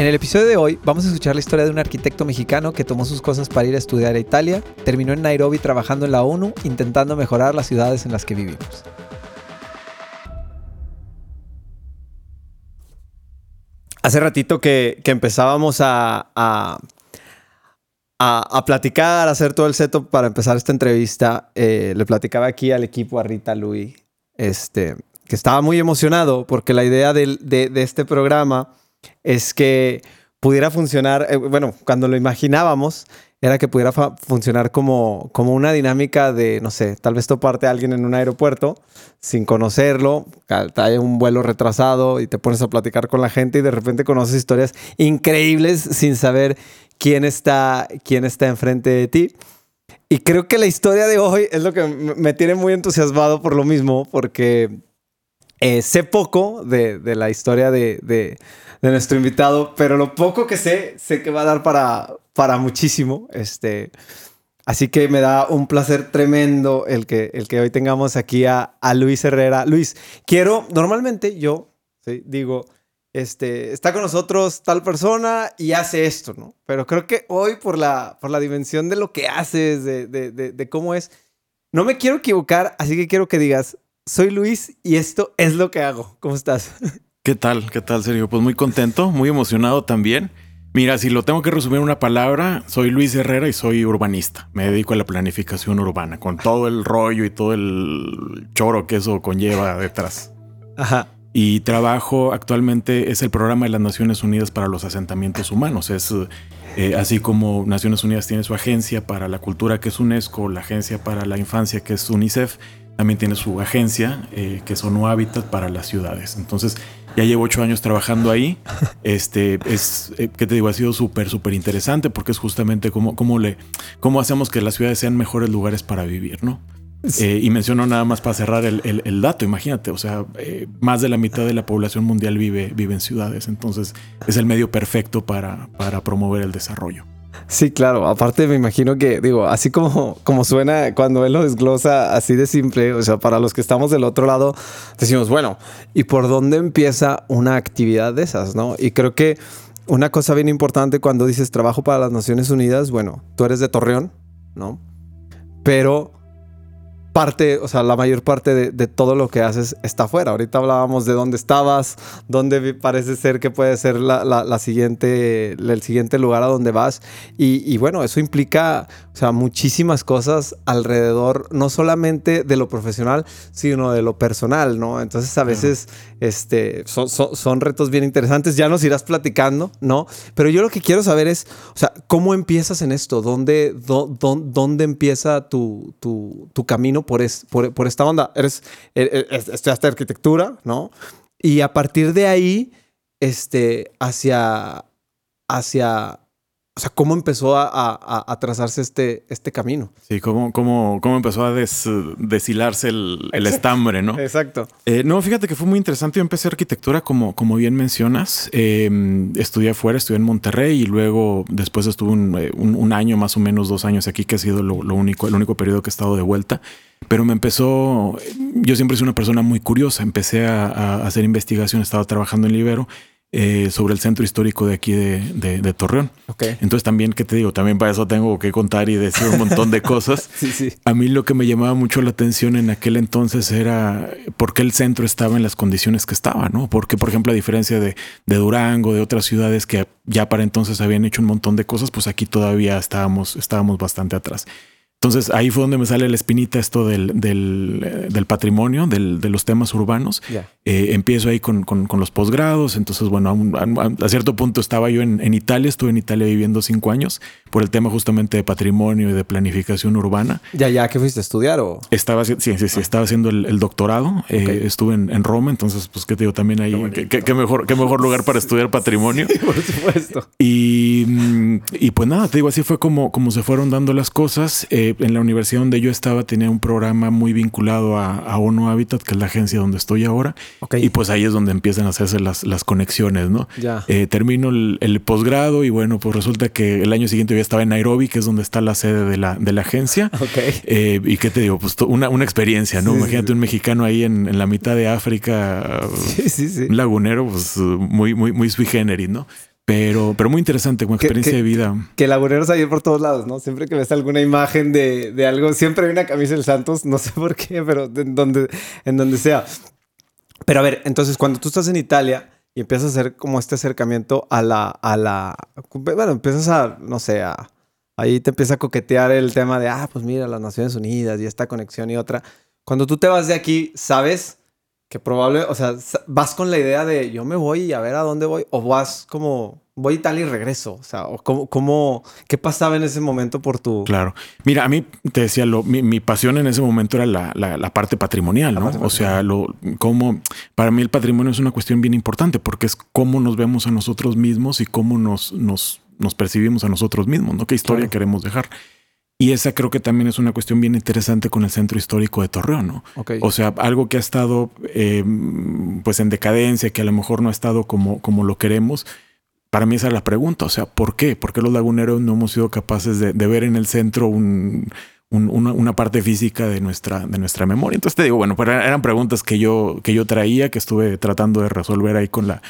En el episodio de hoy vamos a escuchar la historia de un arquitecto mexicano que tomó sus cosas para ir a estudiar a Italia, terminó en Nairobi trabajando en la ONU intentando mejorar las ciudades en las que vivimos. Hace ratito que, empezábamos a, a, a, platicar, a hacer todo el setup para empezar esta entrevista, eh, le platicaba aquí al equipo, a Rita Luis, este, que estaba muy emocionado porque la idea de, de este programa es que pudiera funcionar, eh, bueno, cuando lo imaginábamos, era que pudiera funcionar como, como una dinámica de, no sé, tal vez toparte a alguien en un aeropuerto sin conocerlo, hay un vuelo retrasado y te pones a platicar con la gente y de repente conoces historias increíbles sin saber quién está, quién está enfrente de ti. Y creo que la historia de hoy es lo que me tiene muy entusiasmado por lo mismo, porque eh, sé poco de, de la historia de, de, de, nuestro invitado, pero lo poco que sé, sé que va a dar para, para muchísimo. Este, así que me da un placer tremendo el que, el que hoy tengamos aquí a, a Luis Herrera. Luis, quiero, normalmente yo ¿sí? digo, este, está con nosotros tal persona y hace esto, ¿no? Pero creo que hoy por la, por la dimensión de lo que haces, de, de, de cómo es, no me quiero equivocar, así que quiero que digas, soy Luis y esto es lo que hago. ¿Cómo estás? ¿Qué tal? ¿Qué tal, Sergio? Pues muy contento, muy emocionado también. Mira, si lo tengo que resumir en una palabra, soy Luis Herrera y soy urbanista. Me dedico a la planificación urbana, con todo el rollo y todo el choro que eso conlleva detrás. Ajá. Y trabajo actualmente, es el programa de las Naciones Unidas para los asentamientos humanos. Es eh, así como Naciones Unidas tiene su agencia para la cultura, que es UNESCO, la agencia para la infancia, que es UNICEF, también tiene su agencia, eh, que es ONU Habitat para las ciudades. Entonces, ya llevo ocho años trabajando ahí. Este es, eh, ¿qué te digo? Ha sido súper, súper interesante porque es justamente cómo, cómo, le, cómo hacemos que las ciudades sean mejores lugares para vivir, ¿no? Eh, y menciono nada más para cerrar el, el, dato, imagínate, o sea, eh, más de la mitad de la población mundial vive, vive en ciudades, entonces es el medio perfecto para, para promover el desarrollo. Sí, claro. Aparte me imagino que, digo, así como, como suena cuando él lo desglosa así de simple, o sea, para los que estamos del otro lado, decimos, bueno, ¿y por dónde empieza una actividad de esas, no? Y creo que una cosa bien importante cuando dices trabajo para las Naciones Unidas, bueno, tú eres de Torreón, ¿no? Pero parte, o sea, la mayor parte de, todo lo que haces está afuera. Ahorita hablábamos de dónde estabas, dónde parece ser que puede ser la, siguiente, el siguiente lugar a donde vas. Y, bueno, eso implica, o sea, muchísimas cosas alrededor, no solamente de lo profesional, sino de lo personal, ¿no? Entonces a veces este, son, son, retos bien interesantes. Ya nos irás platicando, ¿no? Pero yo lo que quiero saber es, o sea, ¿cómo empiezas en esto? ¿Dónde, dónde empieza tu, tu, tu camino? Por, por, esta onda. Eres, e, e, estudiaste arquitectura, ¿no? Y a partir de ahí, este, hacia, hacia, o sea, ¿cómo empezó a, trazarse este, este camino? Sí, ¿cómo, cómo, cómo empezó a deshilarse el, estambre, no? Exacto. Eh, no, fíjate que fue muy interesante. Yo empecé arquitectura, como, como bien mencionas. Em, estudié afuera, estudié en Monterrey y luego después estuve un, eh, año, más o menos dos años aquí, que ha sido lo, único, el único periodo que he estado de vuelta pero me empezó, yo siempre soy una persona muy curiosa, empecé a, hacer investigación, estaba trabajando en Libero eh, sobre el centro histórico de aquí de, Torreón. Okay. Entonces también, ¿qué te digo? También para eso tengo que contar y decir un montón de cosas. sí, sí. A mí lo que me llamaba mucho la atención en aquel entonces era por qué el centro estaba en las condiciones que estaba, ¿no? Porque, por ejemplo, a diferencia de, de Durango, de otras ciudades que ya para entonces habían hecho un montón de cosas, pues aquí todavía estábamos, estábamos bastante atrás. Entonces ahí fue donde me sale la espinita esto del, del, eh, del patrimonio, del, de los temas urbanos. Eh, empiezo ahí con, con, los posgrados. Entonces, bueno, a, cierto punto estaba yo en, en, Italia, estuve en Italia viviendo cinco años por el tema justamente de patrimonio y de planificación urbana. ¿Ya, ya que fuiste a estudiar o? Estaba, sí, sí, sí, estaba haciendo el, doctorado. Eh, estuve en, en, Roma, entonces, pues, ¿qué te digo? También ahí, qué, mejor, qué mejor lugar para estudiar patrimonio. por supuesto. Y, y pues nada, te digo, así fue como, como se fueron dando las cosas. Eh, en la universidad donde yo estaba tenía un programa muy vinculado a, ONU Habitat, que es la agencia donde estoy ahora. Y pues ahí es donde empiezan a hacerse las, las conexiones, ¿no? Ya. Eh, termino el, posgrado y bueno, pues resulta que el año siguiente ya estaba en Nairobi, que es donde está la sede de la, de la agencia. Eh, y qué te digo, pues una, una experiencia, ¿no? Imagínate un mexicano ahí en, la mitad de África, un lagunero, pues muy, muy, muy sui generis, ¿no? Pero, pero muy interesante como experiencia de vida. Que laguneros hay por todos lados, ¿no? Siempre que ves alguna imagen de, de, algo, siempre hay una camisa del Santos, no sé por qué, pero en donde, en donde sea. Pero a ver, entonces cuando tú estás en Italia y empiezas a hacer como este acercamiento a la, a la, bueno, empiezas a, no sé, a, ahí te empieza a coquetear el tema de, ah, pues mira, las Naciones Unidas y esta conexión y otra. Cuando tú te vas de aquí, ¿sabes? Que probable, o sea, vas con la idea de yo me voy y a ver a dónde voy, o vas como voy tal y regreso, o sea, o cómo, cómo, qué pasaba en ese momento por tu... Claro, mira, a mí te decía, lo, mi, pasión en ese momento era la, la, parte patrimonial, ¿no? o sea, lo, cómo, para mí el patrimonio es una cuestión bien importante porque es cómo nos vemos a nosotros mismos y cómo nos, nos, nos percibimos a nosotros mismos, ¿no? ¿Qué historia queremos dejar? Y esa creo que también es una cuestión bien interesante con el centro histórico de Torreón, ¿no? O sea, algo que ha estado eh, pues en decadencia, que a lo mejor no ha estado como, como lo queremos. Para mí esa es la pregunta, o sea, ¿por qué? ¿Por qué los laguneros no hemos sido capaces de, ver en el centro un, una, parte física de nuestra, de nuestra memoria? Entonces te digo, bueno, pues eran preguntas que yo, que yo traía, que estuve tratando de resolver ahí con la,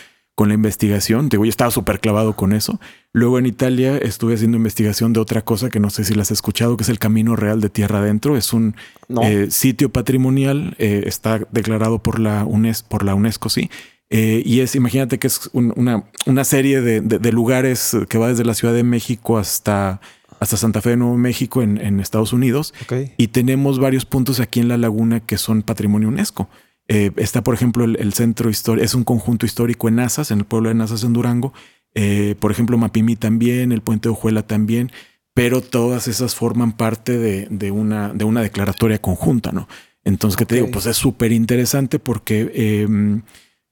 con la investigación. Digo, yo estaba súper clavado con eso. Luego en Italia estuve haciendo investigación de otra cosa que no sé si las has escuchado, que es el Camino Real de Tierra Adentro. Es un eh, sitio patrimonial, eh, está declarado por la, UNESCO, por la UNESCO, sí. Eh, y es, imagínate que es una, una, serie de, lugares que va desde la Ciudad de México hasta, hasta Santa Fe de Nuevo México en, en Estados Unidos. Y tenemos varios puntos aquí en la laguna que son patrimonio UNESCO. Eh, está, por ejemplo, el, centro histórico, es un conjunto histórico en Nazas, en el pueblo de Nazas, en Durango. Eh, por ejemplo, Mapimí también, el puente de Ojuela también, pero todas esas forman parte de, una, de una declaratoria conjunta, ¿no? Entonces, ¿qué te digo? Pues es súper interesante porque em,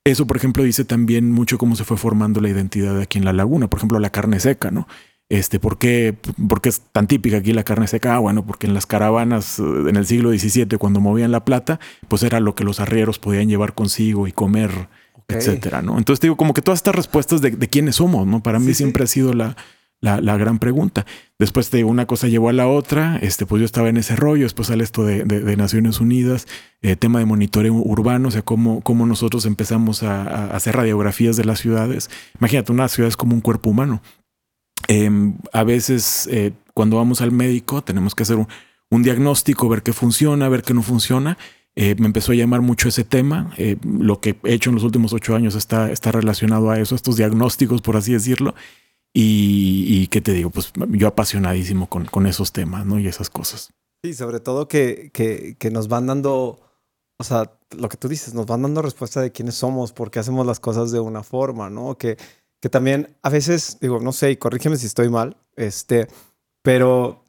eso, por ejemplo, dice también mucho cómo se fue formando la identidad de aquí en la laguna. Por ejemplo, la carne seca, ¿no? Este, ¿por qué, es tan típica aquí la carne seca? Ah, bueno, porque en las caravanas eh, en el siglo XVII, cuando movían la plata, pues era lo que los arrieros podían llevar consigo y comer, etcétera, ¿no? Entonces digo, como que todas estas respuestas de, quiénes somos, ¿no? Para mí siempre ha sido la, la, gran pregunta. Después te digo, una cosa llevó a la otra, este, pues yo estaba en ese rollo, después sale esto de, de, Naciones Unidas, eh, tema de monitoreo urbano, o sea, cómo, cómo nosotros empezamos a, a hacer radiografías de las ciudades. Imagínate, una ciudad es como un cuerpo humano. Em, a veces eh, cuando vamos al médico tenemos que hacer un, diagnóstico, ver qué funciona, ver qué no funciona. Eh, me empezó a llamar mucho ese tema. Eh, lo que he hecho en los últimos ocho años está, está relacionado a eso, a estos diagnósticos, por así decirlo. Y, qué te digo, pues yo apasionadísimo con, con, esos temas, ¿no? Y esas cosas. Sí, sobre todo que, que, que, nos van dando, o sea, lo que tú dices, nos van dando respuesta de quiénes somos, por qué hacemos las cosas de una forma, ¿no? Que, que también a veces, digo, no sé, y corrígeme si estoy mal, este, pero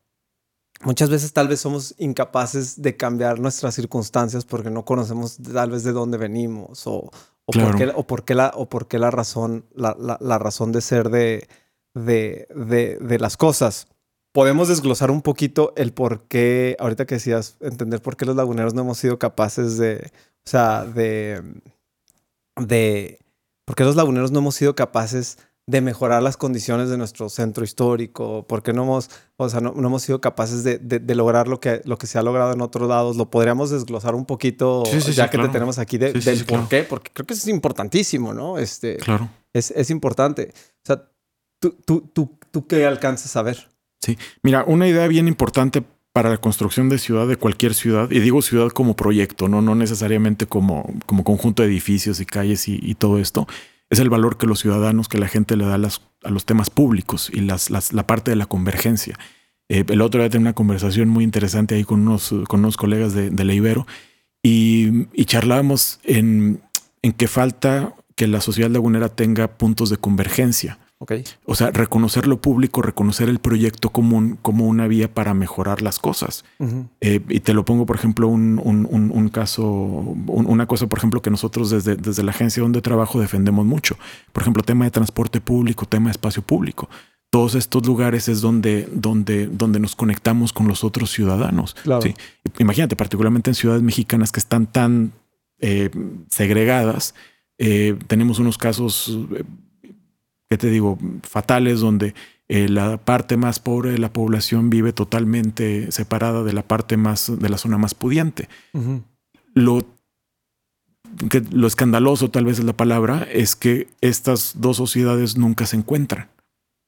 muchas veces tal vez somos incapaces de cambiar nuestras circunstancias porque no conocemos tal vez de dónde venimos o, o, por, qué, o, por, qué, la, o por qué la razón, la, la, razón de ser de, de, de, de, las cosas. Podemos desglosar un poquito el por qué, ahorita que decías, entender por qué los laguneros no hemos sido capaces de, o sea, de, de ¿Por qué los laguneros no hemos sido capaces de mejorar las condiciones de nuestro centro histórico? ¿Por qué no hemos, o sea, no, hemos sido capaces de, lograr lo que, lo que se ha logrado en otros lados? ¿Lo podríamos desglosar un poquito ya que te tenemos aquí del por qué? Porque creo que es importantísimo, ¿no? Este, claro. Es, es importante. O sea, ¿tú, tú, tú, tú qué alcanzas a ver? Sí, mira, una idea bien importante para la construcción de ciudad, de cualquier ciudad, y digo ciudad como proyecto, no, no necesariamente como, como conjunto de edificios y calles y, todo esto, es el valor que los ciudadanos, que la gente le da a, los temas públicos y las, la parte de la convergencia. el otro día tenía una conversación muy interesante ahí con unos, con unos colegas de, de y charlábamos en, en que falta que la sociedad lagunera tenga puntos de convergencia. Okay. O sea, reconocer lo público, reconocer el proyecto común como una vía para mejorar las cosas. eh, y te lo pongo, por ejemplo, un, un, un, un caso, una cosa, por ejemplo, que nosotros desde, desde la agencia donde trabajo defendemos mucho. Por ejemplo, tema de transporte público, tema de espacio público. Todos estos lugares es donde, donde, donde nos conectamos con los otros ciudadanos. Claro. ¿sí? Imagínate, particularmente en ciudades mexicanas que están tan eh, segregadas, eh, tenemos unos casos ¿qué te digo? Fatales donde eh, la parte más pobre de la población vive totalmente separada de la parte más, de la zona más pudiente. Uh -huh. Lo, que, lo escandaloso tal vez es la palabra, es que estas dos sociedades nunca se encuentran.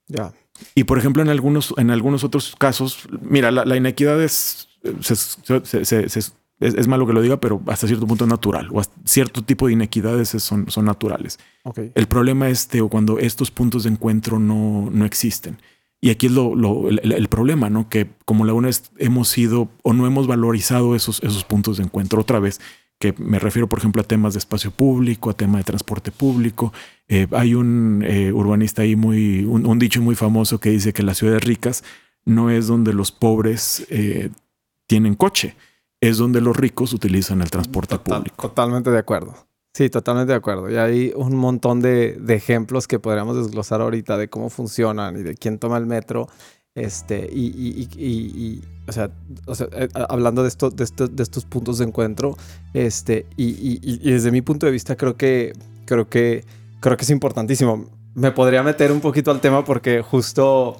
Ya. Y por ejemplo, en algunos, en algunos otros casos, mira, la, la inequidad es, se, se, se, es, es, malo que lo diga, pero hasta cierto punto es natural. O cierto tipo de inequidades son, son naturales. Okay. El problema es Teo, cuando estos puntos de encuentro no, no existen. Y aquí es lo, lo el, el, problema, ¿no? Que como la UNES hemos sido o no hemos valorizado esos, esos puntos de encuentro. Otra vez, que me refiero, por ejemplo, a temas de espacio público, a tema de transporte público. Eh, hay un eh, urbanista ahí muy, un, un, dicho muy famoso que dice que las ciudades ricas no es donde los pobres eh, tienen coche, es donde los ricos utilizan el transporte Total, público. Totalmente de acuerdo. Sí, totalmente de acuerdo. Y hay un montón de, de, ejemplos que podríamos desglosar ahorita de cómo funcionan y de quién toma el metro. Este, y, y, y, y o, sea, o sea, eh, hablando de, esto, de, esto, de estos puntos de encuentro, este, y, desde mi punto de vista creo que, creo que, creo que es importantísimo. Me podría meter un poquito al tema porque justo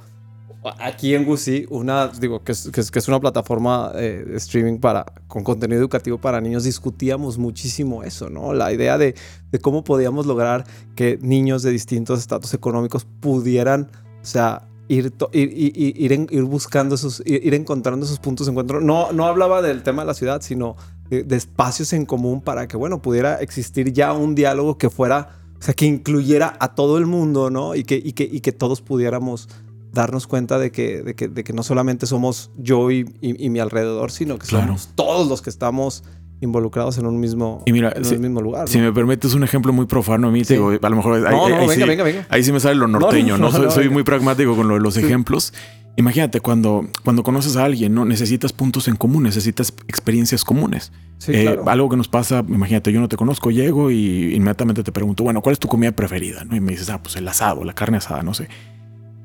aquí en Gusi, una, digo, que es, que es, una plataforma eh, de streaming para, con contenido educativo para niños, discutíamos muchísimo eso, ¿no? La idea de, de cómo podíamos lograr que niños de distintos estatus económicos pudieran, o sea, ir, ir, ir, ir, buscando esos, ir, encontrando esos puntos de encuentro. No, no hablaba del tema de la ciudad, sino de, de espacios en común para que, bueno, pudiera existir ya un diálogo que fuera, o sea, que incluyera a todo el mundo, ¿no? Y que, y que, y que todos pudiéramos darnos cuenta de que, de que, de que no solamente somos yo y, y, y mi alrededor, sino que claro. somos todos los que estamos involucrados en un mismo, y mira, en si, un mismo lugar. Si ¿no? me permites un ejemplo muy profano a mí, sí. digo, a lo mejor no, ahí, no, ahí, venga, sí, venga, venga. ahí sí me sale lo norteño, ¿no? soy, soy muy pragmático con lo de los sí. ejemplos. Imagínate cuando, cuando conoces a alguien, ¿no? Necesitas puntos en común, necesitas experiencias comunes. Sí, eh, claro. Algo que nos pasa, imagínate, yo no te conozco, llego y inmediatamente te pregunto, bueno, ¿cuál es tu comida preferida? ¿no? Y me dices, ah, pues el asado, la carne asada, no sé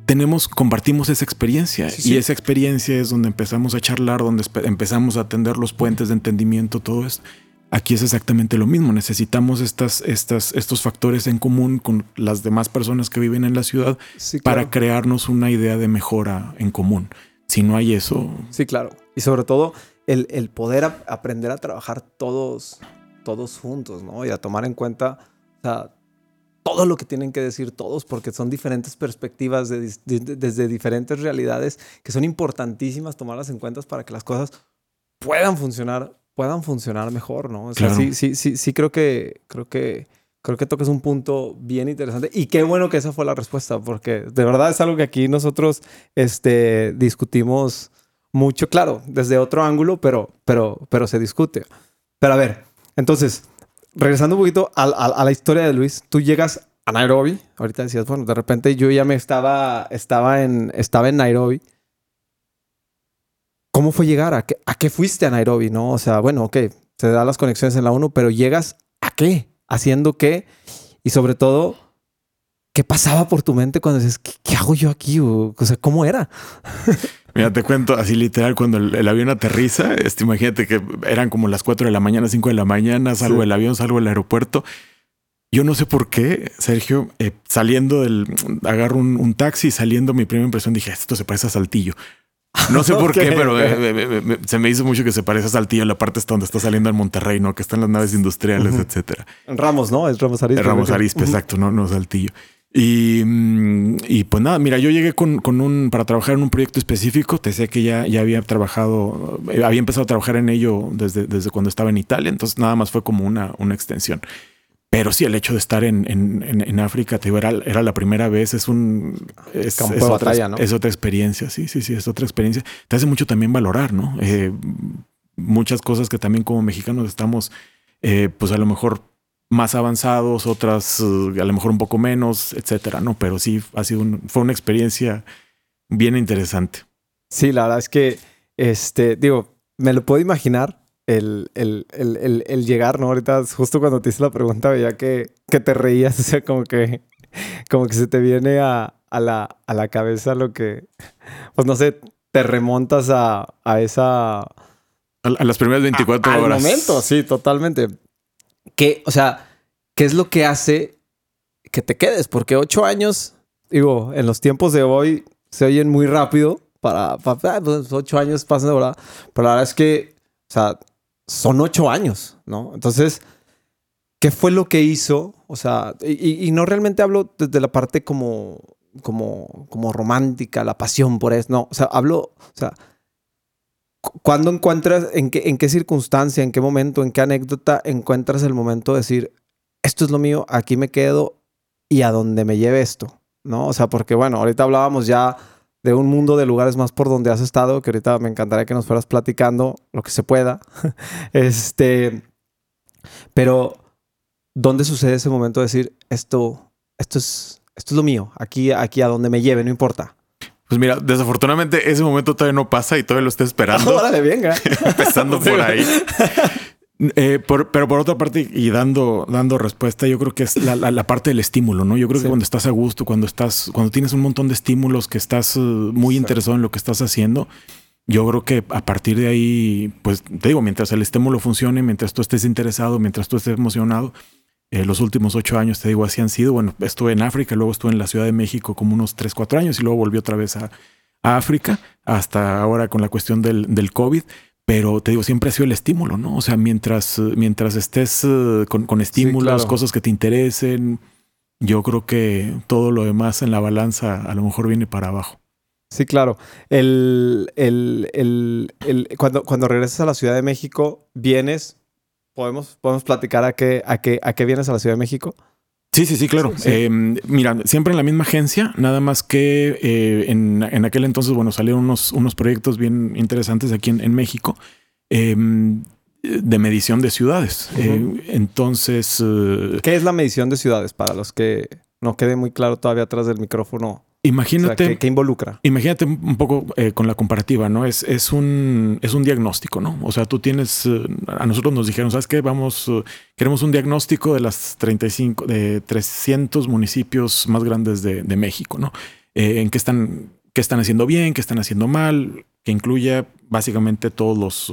tenemos, compartimos esa experiencia sí, sí. y esa experiencia es donde empezamos a charlar, donde empezamos a tender los puentes de entendimiento, todo esto. Aquí es exactamente lo mismo. Necesitamos estas, estas, estos factores en común con las demás personas que viven en la ciudad sí, para crearnos una idea de mejora en común. Si no hay eso. Sí, claro. Y sobre todo el, el poder a, aprender a trabajar todos, todos juntos, ¿no? Y a tomar en cuenta, o sea, todo lo que tienen que decir todos, porque son diferentes perspectivas de, de, de, desde diferentes realidades que son importantísimas tomarlas en cuenta para que las cosas puedan funcionar, puedan funcionar mejor, ¿no? O sea, claro. sí, sí, sí, sí creo que, creo que, creo que tocas un punto bien interesante y qué bueno que esa fue la respuesta, porque de verdad es algo que aquí nosotros, este, discutimos mucho, claro, desde otro ángulo, pero, pero, pero se discute. Pero a ver, entonces, regresando un poquito a, a, a, la historia de Luis, tú llegas a Nairobi. Ahorita decías, bueno, de repente yo ya me estaba, estaba, en, estaba en Nairobi. ¿Cómo fue llegar? ¿A qué, ¿A qué fuiste a Nairobi? No, o sea, bueno, ok, se dan las conexiones en la 1, pero llegas a qué? ¿Haciendo qué? Y sobre todo, ¿qué pasaba por tu mente cuando dices, ¿qué, qué hago yo aquí? O, sea, ¿cómo era? Mira, te cuento así literal, cuando el, el, avión aterriza, este, imagínate que eran como las 4 de la mañana, 5 de la mañana, salgo sí. el avión, salgo del aeropuerto. Yo no sé por qué, Sergio, eh, saliendo del, agarro un, un, taxi, saliendo, mi primera impresión dije, esto se parece a Saltillo. No sé por okay, qué, pero okay. me, me, me, se me hizo mucho que se parece a Saltillo, la parte está donde está saliendo en Monterrey, ¿no? Que están las naves industriales, uh -huh. etcétera. Ramos, ¿no? Es Ramos Arispe. Ramos Arispe, uh -huh. exacto, no, no Saltillo. Y, mm, y, pues nada, mira, yo llegué con, con, un para trabajar en un proyecto específico. Te sé que ya, ya había trabajado, eh, había empezado a trabajar en ello desde, desde cuando estaba en Italia. Entonces nada más fue como una, una extensión. Pero sí, el hecho de estar en, en, África, te era, era, la primera vez, es un... Es, otra, es otra experiencia, sí, sí, sí, es otra experiencia. Te hace mucho también valorar, ¿no? Eh, muchas cosas que también como mexicanos estamos, eh, pues a lo mejor más avanzados, otras a lo mejor un poco menos, etcétera, ¿no? Pero sí, ha sido fue una experiencia bien interesante. Sí, la verdad es que, este, digo, me lo puedo imaginar el, el, el, el, llegar, ¿no? Ahorita, justo cuando te hice la pregunta, veía que, que te reías, o sea, como que, como que se te viene a, a, la, a la cabeza lo que, pues no sé, te remontas a, a esa... A, las primeras 24 horas. Al momento, sí, totalmente. Que, o sea, ¿qué es lo que hace que te quedes? Porque ocho años, digo, en los tiempos de hoy se oyen muy rápido. Para, para ah, pues, ocho años pasan de verdad. Pero la verdad es que, o sea, son ocho años, ¿no? Entonces, ¿qué fue lo que hizo? O sea, y, no realmente hablo desde la parte como, como, como romántica, la pasión por eso, no, o sea, hablo, o sea, ¿cuándo encuentras, en qué, en qué circunstancia, en qué momento, en qué anécdota encuentras el momento de decir, esto es lo mío, aquí me quedo y a dónde me lleve esto, ¿no? O sea, porque bueno, ahorita hablábamos ya de un mundo de lugares más por donde has estado, que ahorita me encantaría que nos fueras platicando lo que se pueda. este, pero ¿dónde sucede ese momento de decir esto, esto es, esto es lo mío, aquí, aquí a donde me lleve, no importa? Pues mira, desafortunadamente ese momento todavía no pasa y todavía lo estoy esperando. Órale, venga. Empezando por ahí. Eh, pero por otra parte, y dando, dando respuesta, yo creo que es la, parte del estímulo, ¿no? Yo creo que cuando estás a gusto, cuando estás, cuando tienes un montón de estímulos, que estás eh, muy interesado en lo que estás haciendo, yo creo que a partir de ahí, pues te digo, mientras el estímulo funcione, mientras tú estés interesado, mientras tú estés emocionado, eh, los últimos ocho años, te digo, así han sido. Bueno, estuve en África, luego estuve en la Ciudad de México como unos tres, cuatro años y luego volví otra vez a, África, hasta ahora con la cuestión del, del COVID. Pero te digo, siempre ha sido el estímulo, ¿no? O sea, mientras, mientras estés eh, con, estímulos, cosas que te interesen, yo creo que todo lo demás en la balanza a lo mejor viene para abajo. Sí, claro. El, el, el, cuando, cuando regresas a la Ciudad de México, vienes, podemos, podemos platicar a qué, a, qué, a qué vienes a la Ciudad de México. Sí, sí, sí, claro. Em, mira, siempre en la misma agencia, nada más que eh, en, aquel entonces, bueno, salieron unos, unos proyectos bien interesantes aquí en, México em, de medición de ciudades. Eh, entonces... Eh, ¿Qué es la medición de ciudades para los que no quede muy claro todavía atrás del micrófono? Imagínate. ¿qué, involucra? Imagínate un poco eh, con la comparativa, ¿no? Es, es, un, es un diagnóstico, ¿no? O sea, tú tienes. Eh, a nosotros nos dijeron, ¿sabes qué? Vamos. Eh, queremos un diagnóstico de las 35, de 300 municipios más grandes de, México, ¿no? en qué están, qué están haciendo bien, qué están haciendo mal, que incluya básicamente todos los,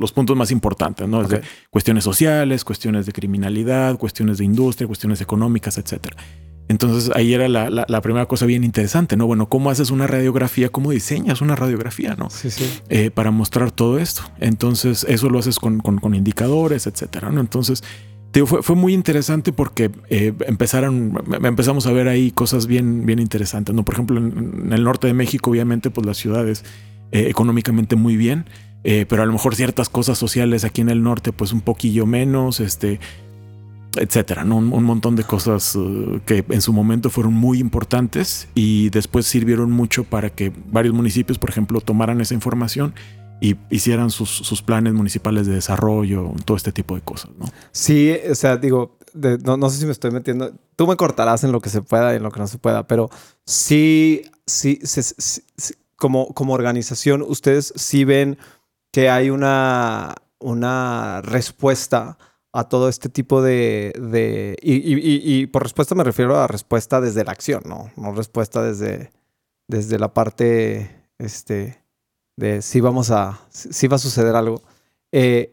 los puntos más importantes, ¿no? Desde cuestiones sociales, cuestiones de criminalidad, cuestiones de industria, cuestiones económicas, etcétera. Entonces ahí era la, primera cosa bien interesante, ¿no? Bueno, ¿cómo haces una radiografía? ¿Cómo diseñas una radiografía, ¿no? Sí, sí. Eh, para mostrar todo esto. Entonces eso lo haces con, indicadores, etcétera, ¿no? Entonces, digo, fue, fue muy interesante porque eh, empezaron, empezamos a ver ahí cosas bien, bien interesantes, ¿no? Por ejemplo, en, el norte de México, obviamente, pues las ciudades eh, económicamente muy bien. pero a lo mejor ciertas cosas sociales aquí en el norte, pues un poquillo menos, este, etcétera, ¿no? un, montón de cosas uh, que en su momento fueron muy importantes y después sirvieron mucho para que varios municipios, por ejemplo, tomaran esa información y hicieran sus, planes municipales de desarrollo, todo este tipo de cosas, ¿no? Sí, o sea, digo, no, sé si me estoy metiendo, tú me cortarás en lo que se pueda y en lo que no se pueda, pero sí, sí, como, como organización, ustedes sí ven que hay una, una respuesta a todo este tipo de... y, por respuesta me refiero a respuesta desde la acción, ¿no? No respuesta desde, desde la parte este, de si vamos a... si va a suceder algo. Eh,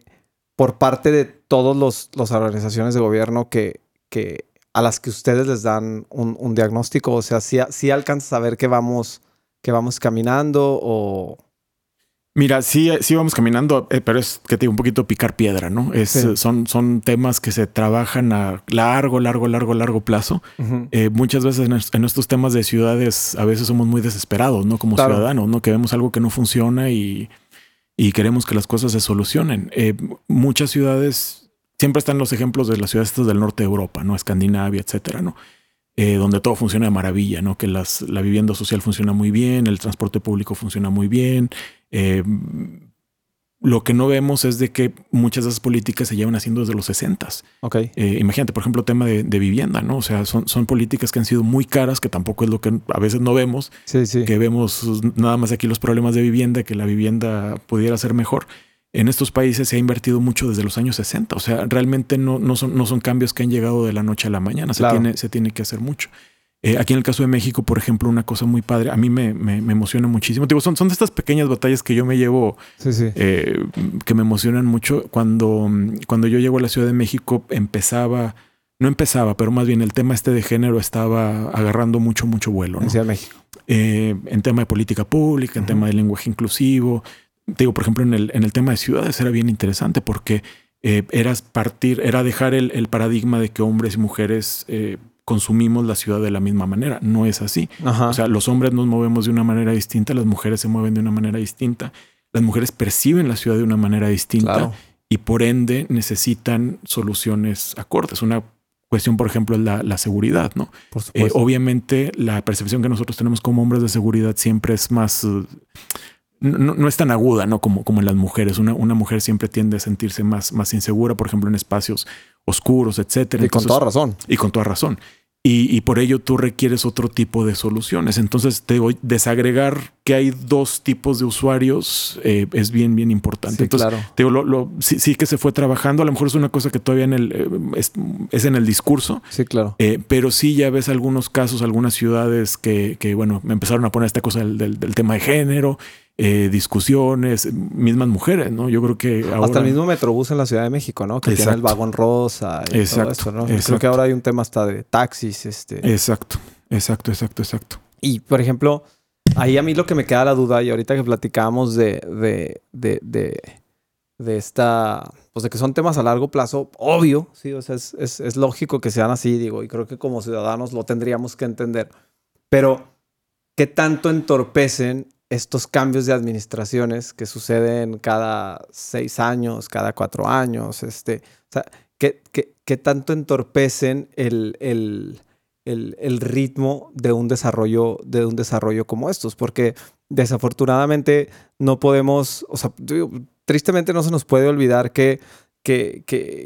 por parte de todas las organizaciones de gobierno que, que, a las que ustedes les dan un, diagnóstico, o sea, si, si a ver que vamos, que vamos caminando o Mira, sí, sí vamos caminando, eh, pero es que tiene un poquito picar piedra, ¿no? Es, son, son temas que se trabajan a largo, largo, largo, largo plazo. Eh, muchas veces en, estos temas de ciudades a veces somos muy desesperados, ¿no? Como ciudadanos, ¿no? Que vemos algo que no funciona y, y queremos que las cosas se solucionen. Eh, muchas ciudades siempre están los ejemplos de las ciudades del norte de Europa, ¿no? Escandinavia, etcétera, ¿no? Eh, donde todo funciona de maravilla, ¿no? Que las, la vivienda social funciona muy bien, el transporte público funciona muy bien. Eh, lo que no vemos es de que muchas de esas políticas se llevan haciendo desde los 60. Ok. Eh, imagínate, por ejemplo, tema de, vivienda, ¿no? O sea, son, son políticas que han sido muy caras, que tampoco es lo que a veces no vemos. Sí, sí. Que vemos nada más aquí los problemas de vivienda, que la vivienda pudiera ser mejor. En estos países se ha invertido mucho desde los años 60. O sea, realmente no, no, son, no son cambios que han llegado de la noche a la mañana. Se, tiene, se tiene que hacer mucho. Eh, aquí en el caso de México, por ejemplo, una cosa muy padre, a mí me, emociona muchísimo. Digo, son, son de estas pequeñas batallas que yo me llevo, eh, que me emocionan mucho. Cuando, cuando yo llego a la Ciudad de México, empezaba, no empezaba, pero más bien el tema este de género estaba agarrando mucho, mucho vuelo. En Ciudad de México. Eh, en tema de política pública, en tema de lenguaje inclusivo. Digo, por ejemplo, en el, en el tema de ciudades era bien interesante porque era partir, era dejar el, el, paradigma de que hombres y mujeres consumimos la ciudad de la misma manera. No es así. O sea, los hombres nos movemos de una manera distinta, las mujeres se mueven de una manera distinta, las mujeres perciben la ciudad de una manera distinta y por ende necesitan soluciones acordes. Una cuestión, por ejemplo, es la, seguridad, ¿no? Eh, obviamente la percepción que nosotros tenemos como hombres de seguridad siempre es más... No, es tan aguda, ¿no? Como, como en las mujeres. Una, una mujer siempre tiende a sentirse más, más insegura, por ejemplo, en espacios oscuros, etcétera. Y con toda razón. Y con toda razón. Y, por ello tú requieres otro tipo de soluciones. Entonces, te voy desagregar que hay dos tipos de usuarios eh, es bien, bien importante. Entonces, claro. te digo, lo, sí, que se fue trabajando. A lo mejor es una cosa que todavía en el, eh, es, en el discurso. Sí, claro. Eh, pero sí ya ves algunos casos, algunas ciudades que, que bueno, me empezaron a poner esta cosa del tema de género eh, discusiones, mismas mujeres, ¿no? Yo creo que ahora... Hasta el mismo Metrobús en la Ciudad de México, ¿no? Que tiene el vagón rosa y todo. Creo que ahora hay un tema hasta de taxis, este... Exacto, exacto, exacto, exacto. Y, por ejemplo, ahí a mí lo que me queda la duda, y ahorita que platicábamos de, de, de, de, esta... Pues de que son temas a largo plazo, obvio, sí, o sea, es, es, es lógico que sean así, digo, y creo que como ciudadanos lo tendríamos que entender. Pero, ¿qué tanto entorpecen estos cambios de administraciones que suceden cada seis años, cada cuatro años, este, o sea, ¿qué, tanto entorpecen el, el, el, ritmo de un, desarrollo, de un desarrollo como estos? Porque desafortunadamente no podemos, o sea, tristemente no se nos puede olvidar que, que,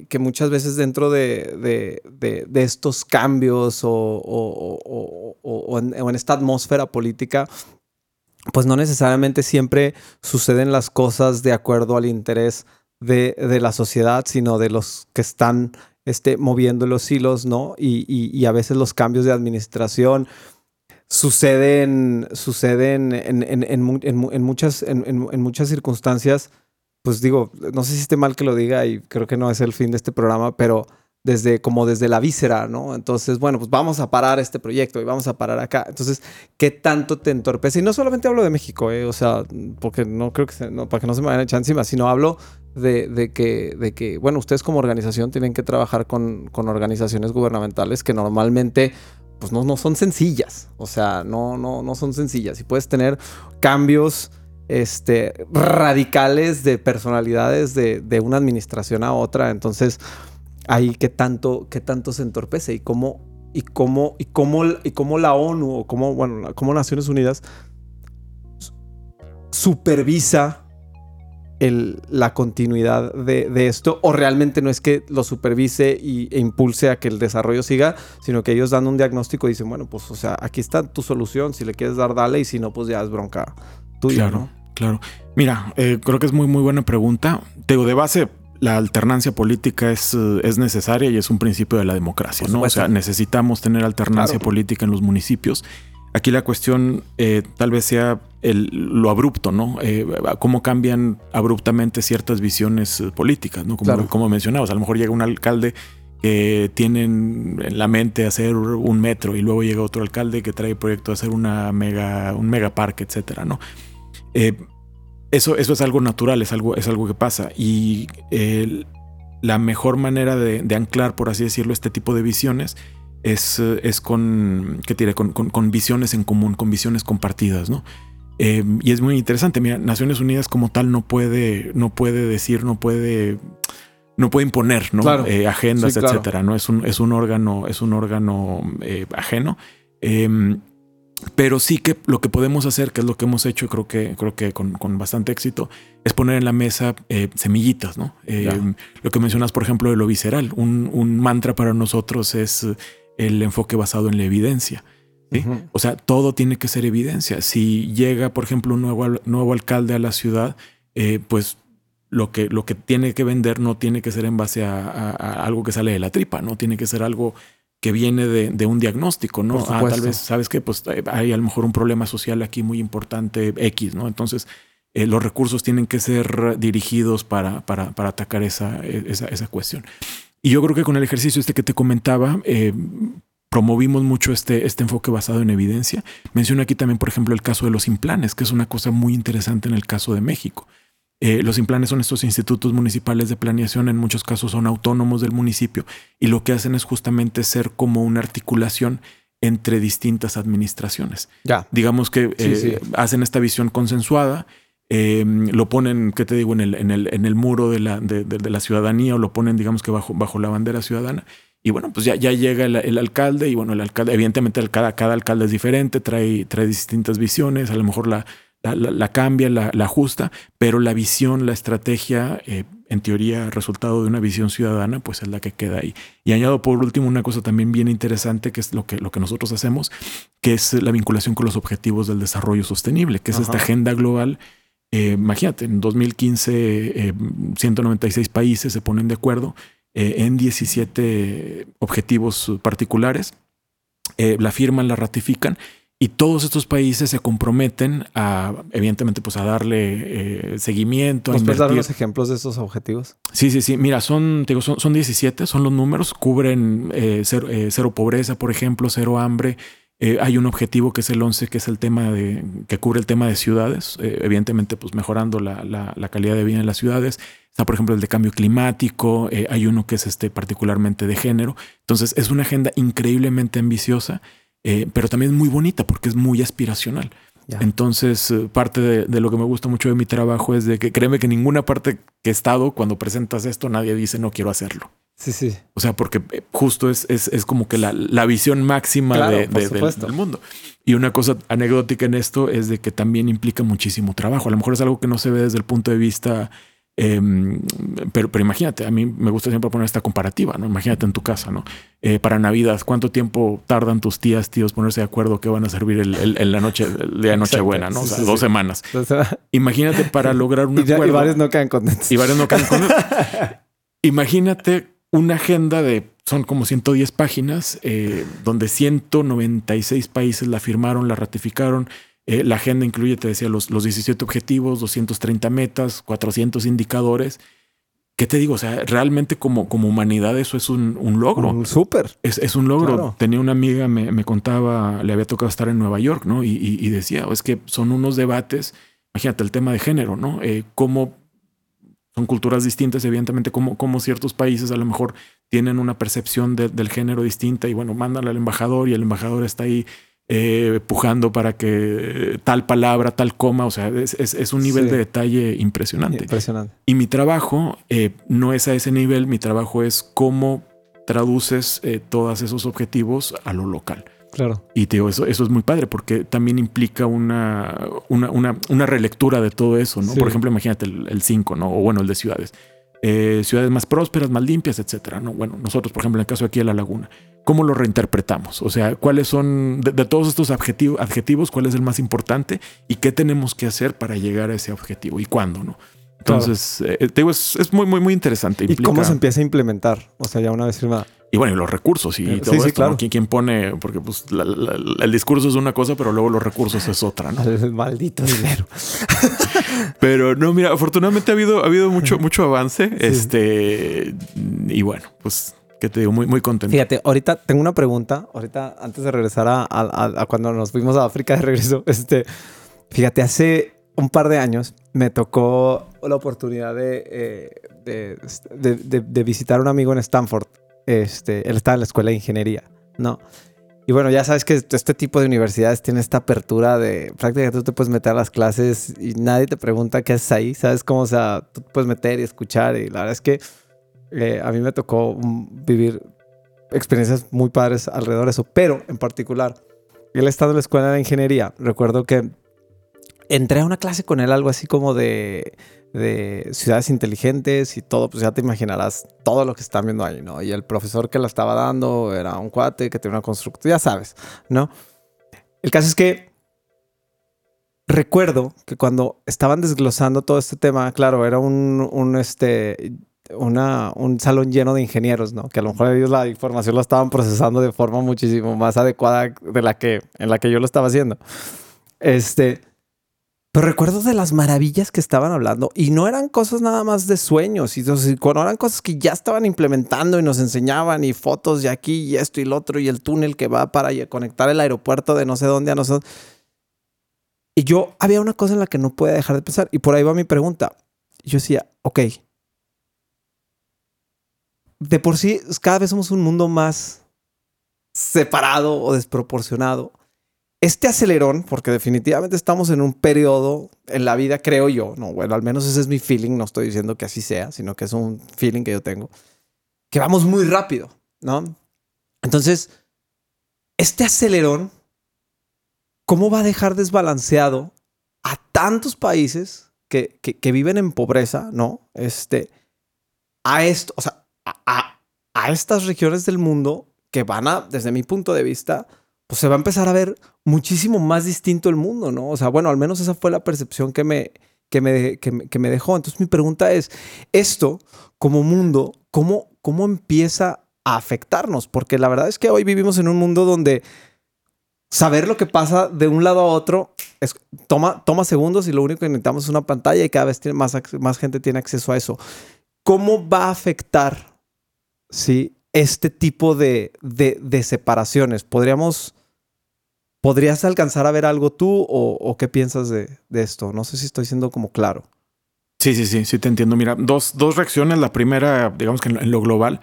que, muchas veces dentro de, de, de, estos cambios o, o, o, o en, esta atmósfera política, pues no necesariamente siempre suceden las cosas de acuerdo al interés de, la sociedad, sino de los que están este, moviendo los hilos, ¿no? Y, a veces los cambios de administración suceden, suceden en, en, muchas, en, muchas circunstancias. Pues digo, no sé si esté mal que lo diga y creo que no es el fin de este programa, pero desde como desde la víscera, ¿no? Entonces, bueno, pues vamos a parar este proyecto y vamos a parar acá. Entonces, ¿qué tanto te entorpece? Y no solamente hablo de México, ¿eh? o sea, porque no creo que no, para que no se me vayan a echar encima, sino hablo de, de, que, de que, bueno, ustedes como organización tienen que trabajar con, con organizaciones gubernamentales que normalmente pues no, no son sencillas, o sea, no, no, no son sencillas y puedes tener cambios este, radicales de personalidades de, de una administración a otra, entonces ahí qué tanto, qué tanto se entorpece y cómo, y cómo, y cómo, y cómo la ONU o cómo, bueno, cómo Naciones Unidas supervisa el, la continuidad de, esto o realmente no es que lo supervise y, e impulse a que el desarrollo siga, sino que ellos dan un diagnóstico y dicen, bueno, pues o sea, aquí está tu solución, si le quieres dar, dale y si no, pues ya es bronca tuya, claro, Claro. Mira, eh, creo que es muy, muy buena pregunta. Tengo de base, la alternancia política es, eh, es, necesaria y es un principio de la democracia, ¿no? O sea, necesitamos tener alternancia política en los municipios. Aquí la cuestión eh, tal vez sea el, lo abrupto, ¿no? Eh, cómo cambian abruptamente ciertas visiones políticas, ¿no? Como, como mencionabas, a lo mejor llega un alcalde que tiene en la mente hacer un metro y luego llega otro alcalde que trae el proyecto de hacer una mega, un megaparque, etcétera, ¿no? Eso, eso es algo natural, es algo, es algo que pasa. Y la mejor manera de, anclar, por así decirlo, este tipo de visiones es, es con, ¿qué tiene? Con, con, visiones en común, con visiones compartidas, ¿no? Em, y es muy interesante. Mira, Naciones Unidas como tal no puede, no puede decir, no puede no puede imponer, ¿no? Eh, agendas, etcétera, ¿no? Es un, es un órgano, es un órgano eh, ajeno. Pero sí que lo que podemos hacer, que es lo que hemos hecho, creo que, creo que con, bastante éxito, es poner en la mesa eh, semillitas, ¿no? Em, lo que mencionas, por ejemplo, de lo visceral. Un, mantra para nosotros es el enfoque basado en la evidencia. O sea, todo tiene que ser evidencia. Si llega, por ejemplo, un nuevo, nuevo alcalde a la ciudad, pues lo que, lo que tiene que vender no tiene que ser en base a, algo que sale de la tripa, no tiene que ser algo que viene de, un diagnóstico, ¿no? Ah, tal vez, ¿sabes qué? Pues eh, hay a lo mejor un problema social aquí muy importante, X, ¿no? Entonces, eh, los recursos tienen que ser dirigidos para, para, para atacar esa, esa, esa, cuestión. Y yo creo que con el ejercicio este que te comentaba, eh, promovimos mucho este, este enfoque basado en evidencia. Menciono aquí también, por ejemplo, el caso de los implanes, que es una cosa muy interesante en el caso de México. Eh, los implanes son estos institutos municipales de planeación, en muchos casos son autónomos del municipio y lo que hacen es justamente ser como una articulación entre distintas administraciones. Ya. Digamos que eh, hacen esta visión consensuada, em, lo ponen, ¿qué te digo?, en el, en el, en el muro de la, de, la, ciudadanía o lo ponen, digamos que bajo, bajo la bandera ciudadana. Y bueno, pues ya, ya llega el, alcalde y bueno, el alcalde, evidentemente cada, cada alcalde es diferente, trae, trae distintas visiones, a lo mejor la, la, cambia, la, ajusta, pero la visión, la estrategia, eh, en teoría, resultado de una visión ciudadana, pues es la que queda ahí. Y añado por último una cosa también bien interesante, que es lo que, lo que nosotros hacemos, que es la vinculación con los objetivos del desarrollo sostenible, que es esta agenda global. Eh, imagínate, en 2015 196 eh, países se ponen de acuerdo en 17 objetivos particulares, la firman, la ratifican y todos estos países se comprometen a, evidentemente, pues a darle eh, seguimiento. ¿Nos puedes dar unos ejemplos de esos objetivos? Sí, sí, sí. Mira, son, digo, son, son 17, son los números. Cubren eh, eh, cero, pobreza, por ejemplo, cero hambre. hay un objetivo que es el 11, que es el tema de, que cubre el tema de ciudades. evidentemente, pues mejorando la, la, calidad de vida en las ciudades. Está, por ejemplo, el de cambio climático. hay uno que es este particularmente de género. Entonces, es una agenda increíblemente ambiciosa. Eh, pero también es muy bonita porque es muy aspiracional. Entonces, eh, parte de, lo que me gusta mucho de mi trabajo es de que créeme que ninguna parte que he estado, cuando presentas esto, nadie dice no quiero hacerlo. Sí, sí. O sea, porque eh, justo es, es, es como que la, la, visión máxima de, del, mundo. Y una cosa anecdótica en esto es de que también implica muchísimo trabajo. A lo mejor es algo que no se ve desde el punto de vista Em, pero, pero imagínate, a mí me gusta siempre poner esta comparativa, ¿no? Imagínate en tu casa, ¿no? Eh, para Navidad, ¿cuánto tiempo tardan tus tías, tíos ponerse de acuerdo que van a servir el, la noche, el día de Nochebuena, ¿no? O sea, dos semanas. imagínate para lograr un acuerdo. Y varios no quedan contentos. Y varios no quedan contentos. imagínate una agenda de, son como 110 páginas, eh, donde 196 países la firmaron, la ratificaron, eh, la agenda incluye, te decía, los, los 17 objetivos, 230 metas, 400 indicadores. ¿Qué te digo? O sea, realmente como, como humanidad eso es un, un logro. Un súper. Es, es, un logro. Tenía una amiga, me, me, contaba, le había tocado estar en Nueva York, ¿no? Y, y, decía, es que son unos debates, imagínate el tema de género, ¿no? Eh, cómo son culturas distintas, evidentemente, como, como ciertos países a lo mejor tienen una percepción del género distinta y bueno, mandan al embajador y el embajador está ahí eh, pujando para que tal palabra, tal coma, o sea, es, un nivel de detalle impresionante. Impresionante. Y mi trabajo eh, no es a ese nivel, mi trabajo es cómo traduces eh, todos esos objetivos a lo local. Claro. Y te digo, eso, eso es muy padre porque también implica una, una, una, relectura de todo eso, ¿no? Por ejemplo, imagínate el 5, ¿no? O bueno, el de ciudades. Eh, ciudades más prósperas, más limpias, etcétera. ¿no? Bueno, nosotros, por ejemplo, en el caso de aquí de La Laguna, ¿cómo lo reinterpretamos? O sea, ¿cuáles son, de, todos estos adjetivos, adjetivos, cuál es el más importante y qué tenemos que hacer para llegar a ese objetivo y cuándo, ¿no? Entonces, eh, te digo, es, muy, muy, muy interesante. ¿Y cómo se empieza a implementar? O sea, ya una vez firmada. Y bueno, y los recursos y eh, todo esto, claro. ¿Quién, pone? Porque pues el discurso es una cosa, pero luego los recursos es otra, ¿no? El maldito dinero. pero no, mira, afortunadamente ha habido, ha habido mucho, mucho avance. Este, y bueno, pues que te digo, muy, muy contento. Fíjate, ahorita tengo una pregunta. Ahorita, antes de regresar a, cuando nos fuimos a África de regreso, este, fíjate, hace un par de años me tocó la oportunidad de, eh, de, de visitar a un amigo en Stanford este, él estaba en la escuela de ingeniería, ¿no? Y bueno, ya sabes que este tipo de universidades tiene esta apertura de prácticamente tú te puedes meter a las clases y nadie te pregunta qué haces ahí, ¿sabes cómo? O sea, tú puedes meter y escuchar y la verdad es que Eh, a mí me tocó mm, vivir experiencias muy padres alrededor de eso, pero en particular, él estando en la escuela de ingeniería, recuerdo que entré a una clase con él, algo así como de, de ciudades inteligentes y todo, pues ya te imaginarás todo lo que están viendo ahí, ¿no? Y el profesor que la estaba dando era un cuate que tenía una construcción, ya sabes, ¿no? El caso es que recuerdo que cuando estaban desglosando todo este tema, claro, era un, un este, una, un salón lleno de ingenieros, ¿no? Que a lo mejor ellos la información lo estaban procesando de forma muchísimo más adecuada de la que, en la que yo lo estaba haciendo. Este, pero recuerdo de las maravillas que estaban hablando y no eran cosas nada más de sueños, y cuando eran cosas que ya estaban implementando y nos enseñaban y fotos de aquí y esto y lo otro y el túnel que va para conectar el aeropuerto de no sé dónde a no sé dónde. Y yo había una cosa en la que no puede dejar de pensar y por ahí va mi pregunta. Yo decía, ok, de por sí cada vez somos un mundo más separado o desproporcionado. Este acelerón, porque definitivamente estamos en un periodo en la vida, creo yo, no, bueno, al menos ese es mi feeling, no estoy diciendo que así sea, sino que es un feeling que yo tengo, que vamos muy rápido, ¿no? Entonces, este acelerón, ¿cómo va a dejar desbalanceado a tantos países que, que, viven en pobreza, ¿no? Este, a esto, o sea, a, estas regiones del mundo que van a, desde mi punto de vista, pues se va a empezar a ver muchísimo más distinto el mundo, ¿no? O sea, bueno, al menos esa fue la percepción que me, que me, que me, dejó. Entonces mi pregunta es, esto como mundo, ¿cómo, ¿cómo empieza a afectarnos? Porque la verdad es que hoy vivimos en un mundo donde saber lo que pasa de un lado a otro es, toma, toma segundos y lo único que necesitamos es una pantalla y cada vez tiene más, más gente tiene acceso a eso. ¿Cómo va a afectar ¿sí? este tipo de, de, separaciones. ¿Podríamos, ¿Podrías alcanzar a ver algo tú o, qué piensas de, esto? No sé si estoy siendo como claro. Sí, sí, sí, sí te entiendo. Mira, dos, dos reacciones. La primera, digamos que en lo, global,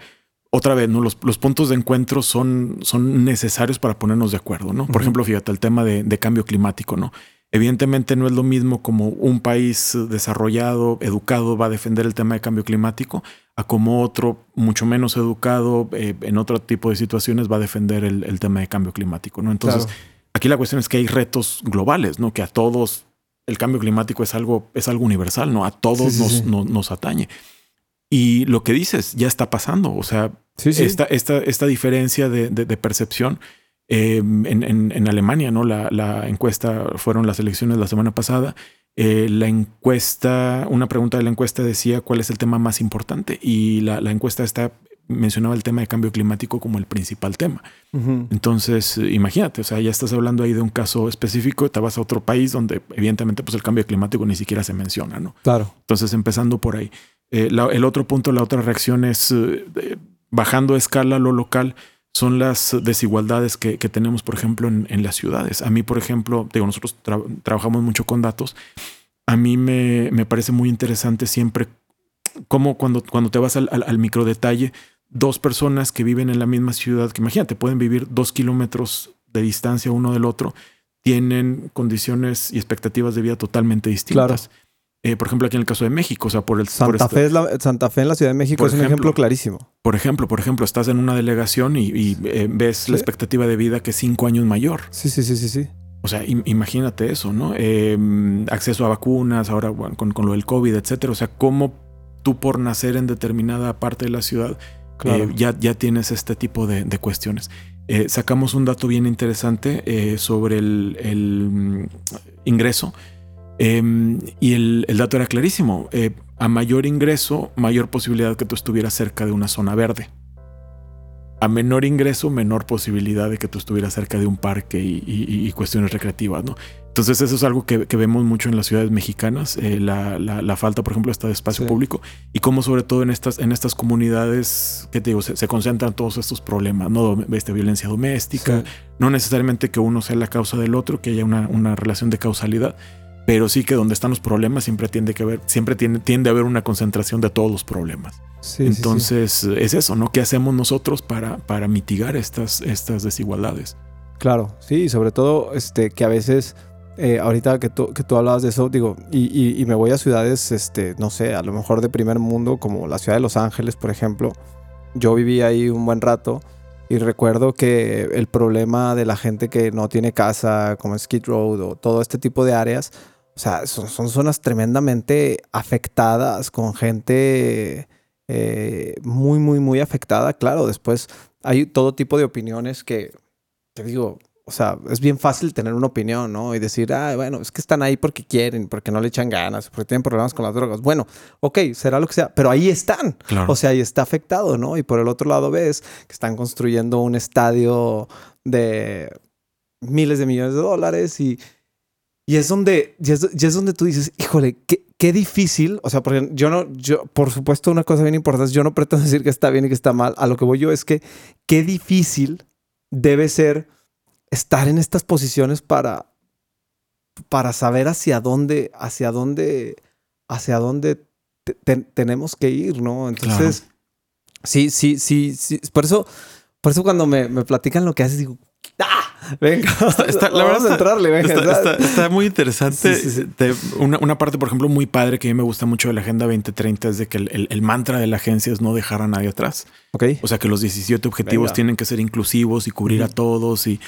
otra vez, ¿no? Los, los, puntos de encuentro son, son necesarios para ponernos de acuerdo, ¿no? Por ejemplo, fíjate, el tema de, de, cambio climático, ¿no? Evidentemente no es lo mismo como un país desarrollado, educado, va a defender el tema de cambio climático, a como otro mucho menos educado eh, en otro tipo de situaciones va a defender el, tema de cambio climático. ¿no? Entonces, aquí la cuestión es que hay retos globales, ¿no? Que a todos el cambio climático es algo, es algo universal, ¿no? A todos nos, Nos, atañe. Y lo que dices ya está pasando. O sea, esta, esta, esta, diferencia de, de percepción Em, en, Alemania, ¿no? La, encuesta fueron las elecciones la semana pasada. Eh, la encuesta, una pregunta de la encuesta decía cuál es el tema más importante y la, encuesta está mencionaba el tema de cambio climático como el principal tema. Entonces, imagínate, o sea, ya estás hablando ahí de un caso específico, te vas a otro país donde evidentemente pues el cambio climático ni siquiera se menciona, ¿no? Claro. Entonces, empezando por ahí. Eh, el otro punto, la otra reacción es eh, bajando a escala lo local son las desigualdades que, tenemos, por ejemplo, en, las ciudades. A mí, por ejemplo, digo, nosotros trabajamos mucho con datos. A mí me, parece muy interesante siempre cómo cuando, cuando te vas al, al, micro detalle, dos personas que viven en la misma ciudad, que imagínate, pueden vivir dos kilómetros de distancia uno del otro, tienen condiciones y expectativas de vida totalmente distintas. Eh, por ejemplo, aquí en el caso de México, o sea, por el... Santa, Fe, Santa Fe en la Ciudad de México es un ejemplo clarísimo. Por ejemplo, por ejemplo, estás en una delegación y, eh, ves la expectativa de vida que es cinco años mayor. Sí, sí, sí, sí, sí. O sea, imagínate eso, ¿no? Em, acceso a vacunas, ahora con, lo del COVID, etcétera. O sea, cómo tú por nacer en determinada parte de la ciudad eh, ya, ya tienes este tipo de, cuestiones. sacamos un dato bien interesante sobre el mm, ingreso Em, y el, dato era clarísimo. Eh, a mayor ingreso, mayor posibilidad que tú estuvieras cerca de una zona verde. A menor ingreso, menor posibilidad de que tú estuvieras cerca de un parque y, cuestiones recreativas, ¿no? Entonces eso es algo que, vemos mucho en las ciudades mexicanas, eh, la, falta, por ejemplo, esta de espacio público y cómo sobre todo en estas, en estas comunidades, que te digo, se, concentran todos estos problemas, ¿no? Este, violencia doméstica, no necesariamente que uno sea la causa del otro, que haya una, una relación de causalidad, pero sí que donde están los problemas siempre tiende que haber, siempre tiende, tiende a haber una concentración de todos los problemas. Entonces es eso, ¿no? ¿Qué hacemos nosotros para, para mitigar estas, estas desigualdades? Claro, sí, y sobre todo este, que a veces eh, ahorita que tú, que tú hablabas de eso, digo, y, y, me voy a ciudades, este, no sé, a lo mejor de primer mundo, como la ciudad de Los Ángeles, por ejemplo. Yo viví ahí un buen rato y recuerdo que el problema de la gente que no tiene casa, como Skid Road o todo este tipo de áreas, o sea, son, son zonas tremendamente afectadas, con gente eh, muy, muy, muy afectada. Claro, después hay todo tipo de opiniones que, te digo, o sea, es bien fácil tener una opinión, ¿no? Y decir, ah, bueno, es que están ahí porque quieren, porque no le echan ganas, porque tienen problemas con las drogas. Bueno, ok, será lo que sea, pero ahí están. O sea, ahí está afectado, ¿no? Y por el otro lado ves que están construyendo un estadio de miles de millones de dólares y y es donde, y es, donde tú dices, híjole, qué, qué, difícil. O sea, porque yo no, yo, por supuesto, una cosa bien importante, yo no pretendo decir que está bien y que está mal. A lo que voy yo es que qué difícil debe ser estar en estas posiciones para, para saber hacia dónde, hacia dónde, hacia dónde tenemos que ir, ¿no? Entonces, sí, sí, sí, sí. Por eso, por eso cuando me, me platican lo que haces, digo. Venga, está, la verdad, entrarle, venga, está, muy interesante. una, parte, por ejemplo, muy padre que a mí me gusta mucho de la Agenda 2030 es de que el, mantra de la agencia es no dejar a nadie atrás. Okay. O sea, que los 17 objetivos tienen que ser inclusivos y cubrir a todos y,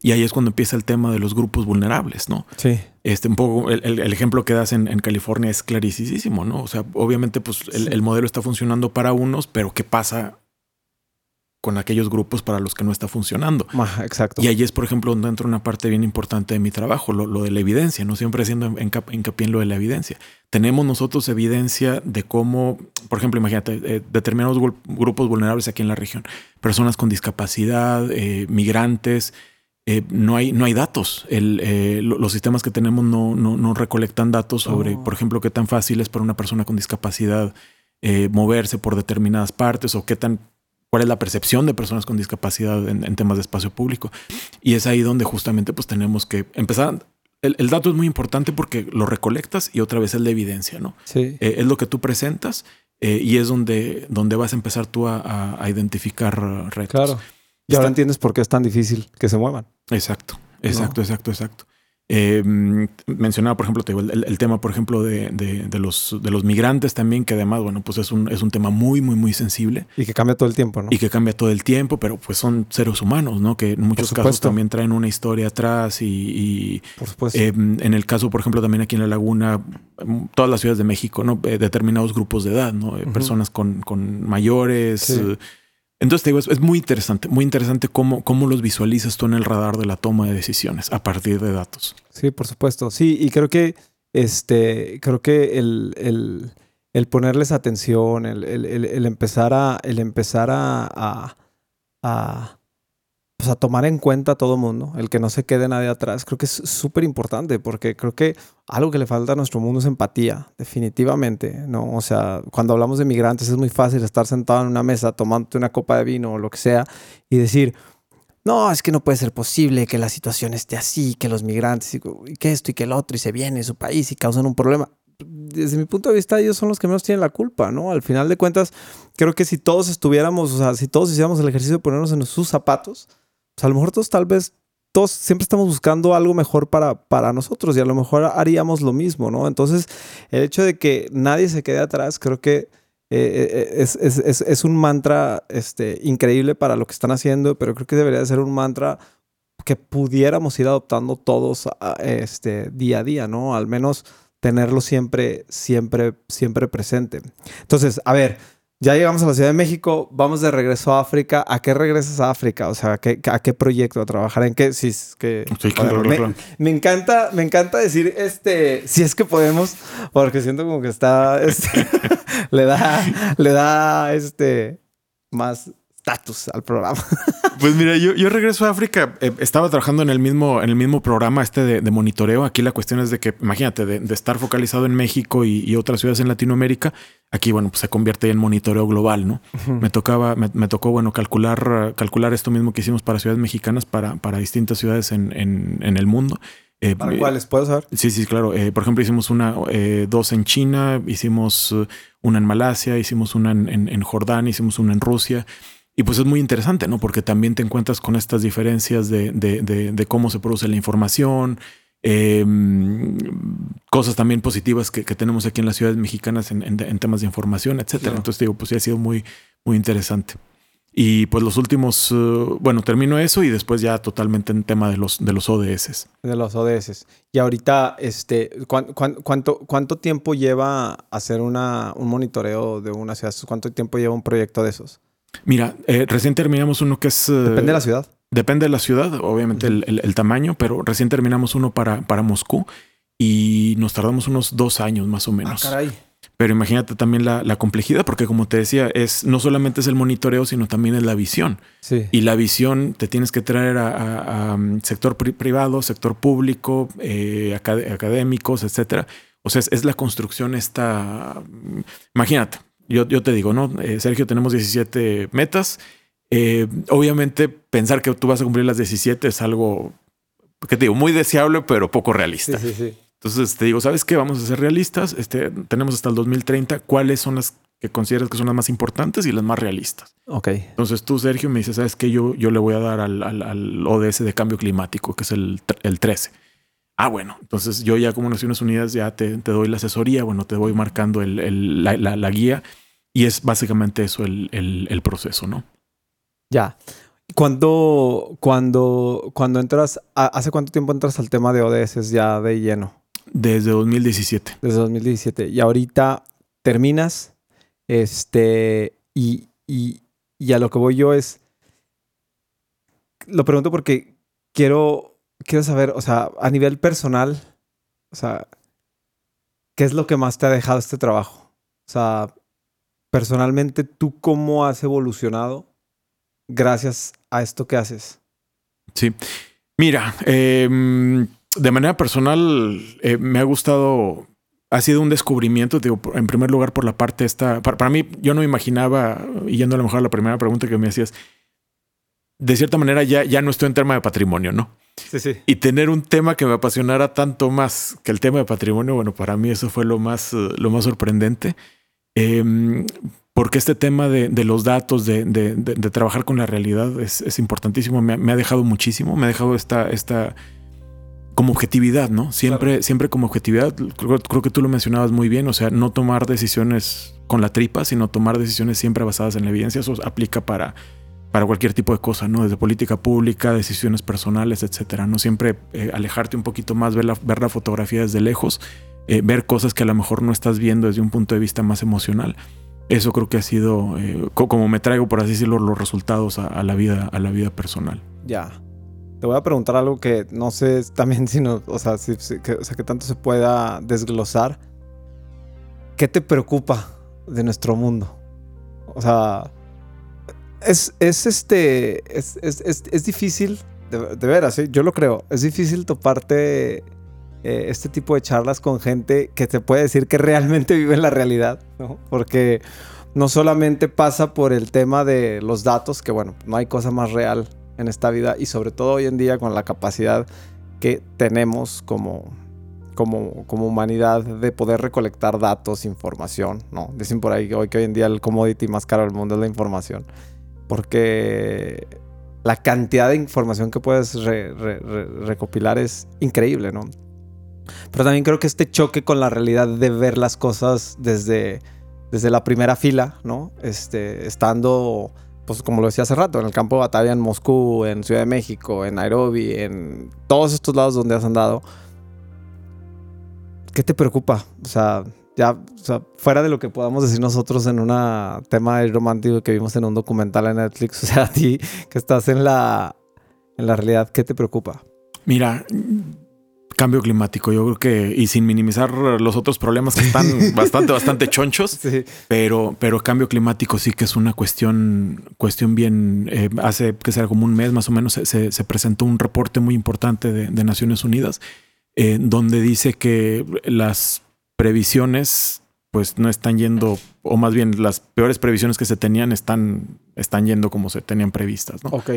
y ahí es cuando empieza el tema de los grupos vulnerables, ¿no? Sí. Este, un poco el, ejemplo que das en, California es clarísimo, ¿no? O sea, obviamente, pues el, el, modelo está funcionando para unos, pero ¿qué pasa con aquellos grupos para los que no está funcionando. exacto. Y ahí es, por ejemplo, donde entra una parte bien importante de mi trabajo, lo, de la evidencia, no siempre haciendo hincapié en lo de la evidencia. Tenemos nosotros evidencia de cómo, por ejemplo, imagínate, eh, determinados grupos vulnerables aquí en la región, personas con discapacidad, eh, migrantes, eh, no, hay, no hay datos. los sistemas que tenemos no, no, recolectan datos sobre, oh. por ejemplo, qué tan fácil es para una persona con discapacidad moverse por determinadas partes o qué tan cuál es la percepción de personas con discapacidad en, temas de espacio público. Y es ahí donde justamente pues tenemos que empezar. El, dato es muy importante porque lo recolectas y otra vez es la evidencia, ¿no? Sí. Eh, es lo que tú presentas eh, y es donde, donde vas a empezar tú a, identificar retos. Claro. Y ahora entiendes por qué es tan difícil que se muevan. Exacto, exacto, exacto, exacto. Eh, mencionaba, por ejemplo, el, tema, por ejemplo, de, los, de los migrantes también, que además, bueno, pues es un, es un tema muy, muy, muy sensible. Y que cambia todo el tiempo, ¿no? Y que cambia todo el tiempo, pero pues son seres humanos, ¿no? Que en muchos casos también traen una historia atrás y... por supuesto. Em, en el caso, por ejemplo, también aquí en La Laguna, todas las ciudades de México, ¿no? Eh, determinados grupos de edad, ¿no? Personas con, con mayores... Eh, entonces te digo, es, muy interesante, muy interesante cómo, cómo los visualizas tú en el radar de la toma de decisiones a partir de datos. Sí, por supuesto. Sí, y creo que este, creo que el, el, ponerles atención, el, el, empezar a, el empezar a, a pues, a tomar en cuenta a todo mundo, el que no se quede nadie atrás, creo que es súper importante porque creo que algo que le falta a nuestro mundo es empatía, definitivamente, ¿no? O sea, cuando hablamos de migrantes es muy fácil estar sentado en una mesa tomándote una copa de vino o lo que sea y decir, no, es que no puede ser posible que la situación esté así, que los migrantes y que esto y que el otro y se viene a su país y causan un problema. Desde mi punto de vista, ellos son los que menos tienen la culpa, ¿no? Al final de cuentas, creo que si todos estuviéramos, o sea, si todos hiciéramos el ejercicio de ponernos en sus zapatos, a lo mejor todos tal vez, todos siempre estamos buscando algo mejor para, para nosotros y a lo mejor haríamos lo mismo, ¿no? Entonces, el hecho de que nadie se quede atrás, creo que eh, eh, es, es, es, un mantra este, increíble para lo que están haciendo, pero creo que debería ser un mantra que pudiéramos ir adoptando todos este, día a día, ¿no? Al menos tenerlo siempre, siempre, siempre presente. Entonces, a ver, ya llegamos a la Ciudad de México, vamos de regreso a África. ¿A qué regresas a África? O sea, ¿a qué, a qué proyecto? ¿A trabajar en qué? Si es que... me, encanta, me encanta decir, este, si es que podemos, porque siento como que está, este, le da, le da, este, más estatus al programa. Pues mira, yo, yo regreso a África. Eh, estaba trabajando en el mismo, en el mismo programa este de, monitoreo. Aquí la cuestión es de que, imagínate, de, estar focalizado en México y, otras ciudades en Latinoamérica. Aquí, bueno, pues se convierte en monitoreo global, ¿no? Me tocaba, me, tocó, bueno, calcular, calcular esto mismo que hicimos para ciudades mexicanas, para, para distintas ciudades en, en, el mundo. Eh, ¿Para cuáles? ¿Puedo saber? Sí, sí, claro. Eh, por ejemplo, hicimos una, dos en China, hicimos una en Malasia, hicimos una en, en Jordania, hicimos una en Rusia. Y pues es muy interesante, ¿no? Porque también te encuentras con estas diferencias de, de, de, cómo se produce la información, Em, cosas también positivas que, tenemos aquí en las ciudades mexicanas en, temas de información, etcétera. Entonces digo, pues sí ha sido muy, muy interesante. Y pues los últimos, eh, bueno, termino eso y después ya totalmente en tema de los, de los ODS. De los ODS. Y ahorita, este, cuánto, cuánto tiempo lleva hacer una, un monitoreo de una ciudad? ¿Cuánto tiempo lleva un proyecto de esos? Mira, eh, recién terminamos uno que es... Eh, Depende de la ciudad. Depende de la ciudad, obviamente el, tamaño, pero recién terminamos uno para, para Moscú y nos tardamos unos dos años más o menos. Ah, caray. Pero imagínate también la, complejidad, porque como te decía, es no solamente es el monitoreo, sino también es la visión. Sí. Y la visión te tienes que traer a, um, sector privado, sector público, eh, académicos, etcétera. O sea, es, la construcción esta. Imagínate, yo, yo te digo, ¿no? Eh, Sergio, tenemos 17 metas. Eh, obviamente, pensar que tú vas a cumplir las 17 es algo que te digo, muy deseable, pero poco realista. Sí, sí, sí. Entonces te digo, ¿sabes qué? Vamos a ser realistas. Este, tenemos hasta el 2030. ¿Cuáles son las que consideras que son las más importantes y las más realistas? Ok. Entonces tú, Sergio, me dices, ¿sabes qué? Yo, yo le voy a dar al, ODS de cambio climático, que es el, el 13. Ah, bueno, entonces yo ya como Naciones Unidas ya te, doy la asesoría, bueno, te voy marcando el, la, guía y es básicamente eso el, proceso, ¿no? Ya. Cuando, cuando, cuando entras, ¿hace cuánto tiempo entras al tema de ODS ya de lleno? Desde 2017. Desde 2017. Y ahorita terminas, este, y, y, y a lo que voy yo es, lo pregunto porque quiero, quiero saber, o sea, a nivel personal, o sea, ¿qué es lo que más te ha dejado este trabajo? O sea, personalmente, ¿tú cómo has evolucionado gracias a esto que haces? Sí. Mira, eh, de manera personal, eh, me ha gustado, ha sido un descubrimiento, digo, en primer lugar por la parte esta, para, mí yo no imaginaba, y yendo a lo mejor a la primera pregunta que me hacías, de cierta manera ya, ya no estoy en tema de patrimonio, ¿no? Sí, sí. Y tener un tema que me apasionara tanto más que el tema de patrimonio, bueno, para mí eso fue lo más, eh, lo más sorprendente. Em, porque este tema de, los datos, de, trabajar con la realidad es, importantísimo. Me, me, ha dejado muchísimo, me ha dejado esta, esta como objetividad, ¿no? Siempre, siempre como objetividad. Creo, que tú lo mencionabas muy bien. O sea, no tomar decisiones con la tripa, sino tomar decisiones siempre basadas en la evidencia. Eso aplica para, para cualquier tipo de cosa, ¿no? Desde política pública, decisiones personales, etcétera. No siempre eh, alejarte un poquito más, ver la, ver la fotografía desde lejos, eh, ver cosas que a lo mejor no estás viendo desde un punto de vista más emocional. Eso creo que ha sido eh, como me traigo, por así decirlo, los resultados a, la vida, a la vida personal. Ya. Te voy a preguntar algo que no sé también si no, o sea, si, que, o sea, que tanto se pueda desglosar. ¿Qué te preocupa de nuestro mundo? O sea, es, es este, es, es, es difícil, de, de veras, ¿sí? yo lo creo, es difícil toparte eh, este tipo de charlas con gente que te puede decir que realmente vive en la realidad, ¿no? Porque no solamente pasa por el tema de los datos, que bueno, no hay cosa más real en esta vida y sobre todo hoy en día con la capacidad que tenemos como, como, como humanidad de poder recolectar datos, información, ¿no? Dicen por ahí hoy que hoy en día el commodity más caro del mundo es la información, porque la cantidad de información que puedes recopilar es increíble, ¿no? Pero también creo que este choque con la realidad de ver las cosas desde, desde la primera fila, ¿no? Este, estando pues como lo decía hace rato, en el campo de batalla en Moscú, en Ciudad de México, en Nairobi, en todos estos lados donde has andado, ¿qué te preocupa? O sea, ya, fuera de lo que podamos decir nosotros en un tema romántico que vimos en un documental en Netflix, o sea, a ti que estás en la, en la realidad, ¿qué te preocupa? Mira, cambio climático. Yo creo que, y sin minimizar los otros problemas que están bastante, bastante chonchos, pero, pero cambio climático sí que es una cuestión, cuestión bien, eh, hace que sea como un mes más o menos se, se presentó un reporte muy importante de, Naciones Unidas, eh, donde dice que las previsiones pues no están yendo, o más bien las peores previsiones que se tenían están, están yendo como se tenían previstas, ¿no? Ok.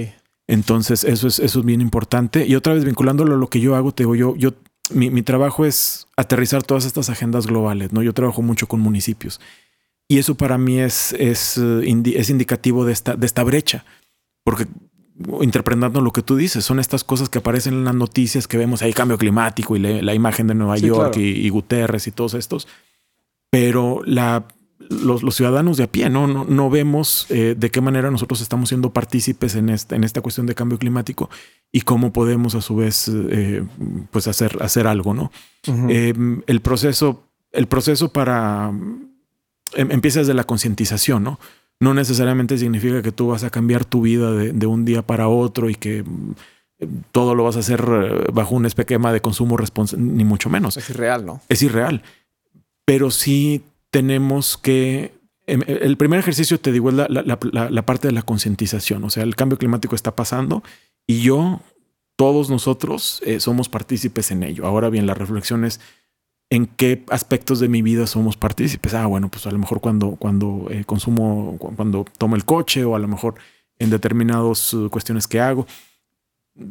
Entonces, eso es, eso es bien importante. Y otra vez vinculándolo a lo que yo hago, te digo, yo, yo mi, trabajo es aterrizar todas estas agendas globales, ¿no? Yo trabajo mucho con municipios. Y eso para mí es, es, eh, es indicativo de esta, de esta brecha. Porque interpretando lo que tú dices. Son estas cosas que aparecen en las noticias que vemos ahí, cambio climático y la, imagen de Nueva York y, Guterres y todos estos. Pero la, los, ciudadanos de a pie, ¿no? No, vemos eh, de qué manera nosotros estamos siendo partícipes en, esta, en esta cuestión de cambio climático y cómo podemos a su vez eh, pues hacer, hacer algo, ¿no? Em, el proceso, el proceso para em, empieza desde la concientización, ¿no? no necesariamente significa que tú vas a cambiar tu vida de, un día para otro y que mm, todo lo vas a hacer eh, bajo un esquema de consumo responsable, ni mucho menos. Es irreal, ¿no? Es irreal. Pero sí tenemos que... Em, el primer ejercicio, te digo, es la, parte de la concientización. O sea, el cambio climático está pasando y yo, todos nosotros, eh, somos partícipes en ello. Ahora bien, la reflexión es en qué aspectos de mi vida somos partícipes. Ah, bueno, pues a lo mejor cuando, cuando eh, consumo, cuando tomo el coche o a lo mejor en determinadas uh, cuestiones que hago.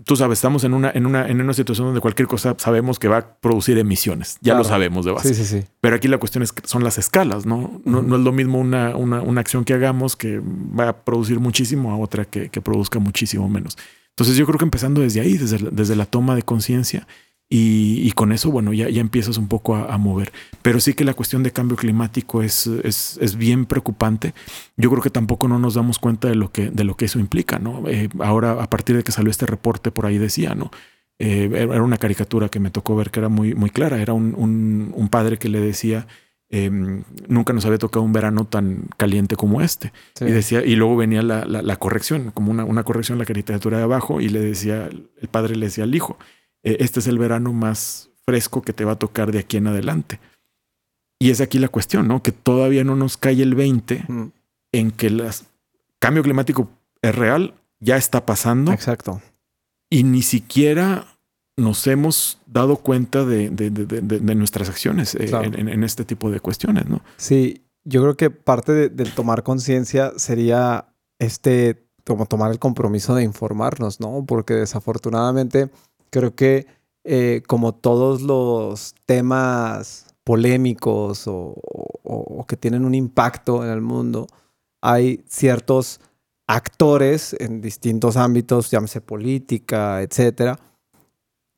Tú sabes, estamos en una, en, una, en una situación donde cualquier cosa sabemos que va a producir emisiones. Ya lo sabemos de base. Sí, sí, sí. Pero aquí la cuestión es que son las escalas, ¿no? No, es lo mismo una, una, una, acción que hagamos que va a producir muchísimo a otra que, que, produzca muchísimo menos. Entonces yo creo que empezando desde ahí, desde, desde la toma de conciencia, y, con eso, bueno, ya, ya empiezas un poco a, mover. Pero sí que la cuestión de cambio climático es, es, es, bien preocupante. Yo creo que tampoco no nos damos cuenta de lo que, de lo que eso implica, ¿no? Eh, ahora, a partir de que salió este reporte, por ahí decía, ¿no? Eh, era una caricatura que me tocó ver que era muy, muy clara. Era un, un, padre que le decía, em, nunca nos había tocado un verano tan caliente como este. Y decía, y luego venía la, la, la corrección, como una, una corrección, la caricatura de abajo, y le decía, el padre le decía al hijo, este es el verano más fresco que te va a tocar de aquí en adelante. Y es aquí la cuestión, ¿no? Que todavía no nos cae el 20 en que el cambio climático es real, ya está pasando. Exacto. Y ni siquiera nos hemos dado cuenta de, nuestras acciones eh, en, este tipo de cuestiones, ¿no? Sí, yo creo que parte del tomar conciencia sería este, como tomar el compromiso de informarnos, ¿no? Porque desafortunadamente Creo que eh, como todos los temas polémicos o, que tienen un impacto en el mundo, hay ciertos actores en distintos ámbitos, llámese política, etcétera,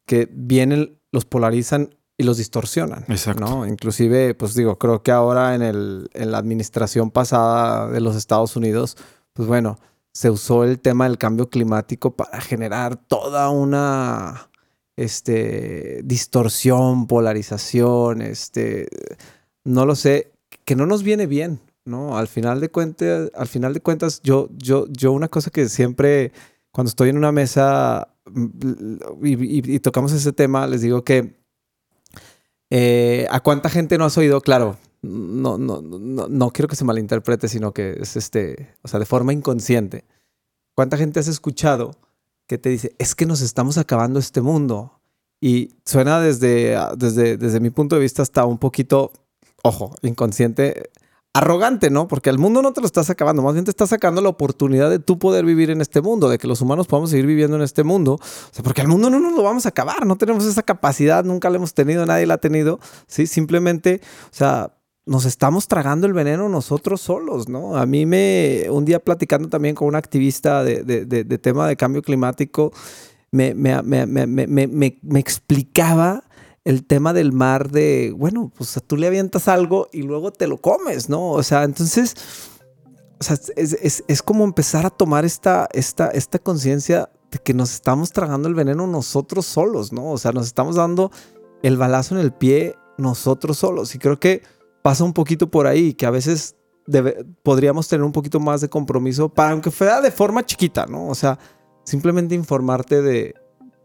que vienen, los polarizan y los distorsionan. Exacto. ¿no? Inclusive, pues digo, creo que ahora en, el, en la administración pasada de los Estados Unidos, pues bueno, se usó el tema del cambio climático para generar toda una este, distorsión, polarización, este, no lo sé, que no nos viene bien, ¿no? Al final de cuentas, al final de cuentas, yo, yo, yo una cosa que siempre, cuando estoy en una mesa mm, y, tocamos ese tema, les digo que eh, ¿a cuánta gente no has oído? Claro, no, no, no, no quiero que se malinterprete, sino que es este, o sea, de forma inconsciente. ¿Cuánta gente has escuchado que te dice, es que nos estamos acabando este mundo? Y suena desde, desde, desde mi punto de vista hasta un poquito, ojo, inconsciente, arrogante, ¿no? Porque el mundo no te lo estás acabando, más bien te estás sacando la oportunidad de tú poder vivir en este mundo, de que los humanos podamos seguir viviendo en este mundo. O sea, porque el mundo no nos lo vamos a acabar, no tenemos esa capacidad, nunca la hemos tenido, nadie la ha tenido, ¿sí? Simplemente, o sea, nos estamos tragando el veneno nosotros solos, ¿no? A mí me, un día platicando también con un activista de, de, tema de cambio climático, me, me, me, explicaba el tema del mar de, bueno, pues tú le avientas algo y luego te lo comes, ¿no? O sea, entonces, o sea, es, es, como empezar a tomar esta, esta, esta conciencia de que nos estamos tragando el veneno nosotros solos, ¿no? O sea, nos estamos dando el balazo en el pie nosotros solos. Y creo que pasa un poquito por ahí, que a veces podríamos tener un poquito más de compromiso, para aunque fuera de forma chiquita, ¿no? O sea, simplemente informarte de,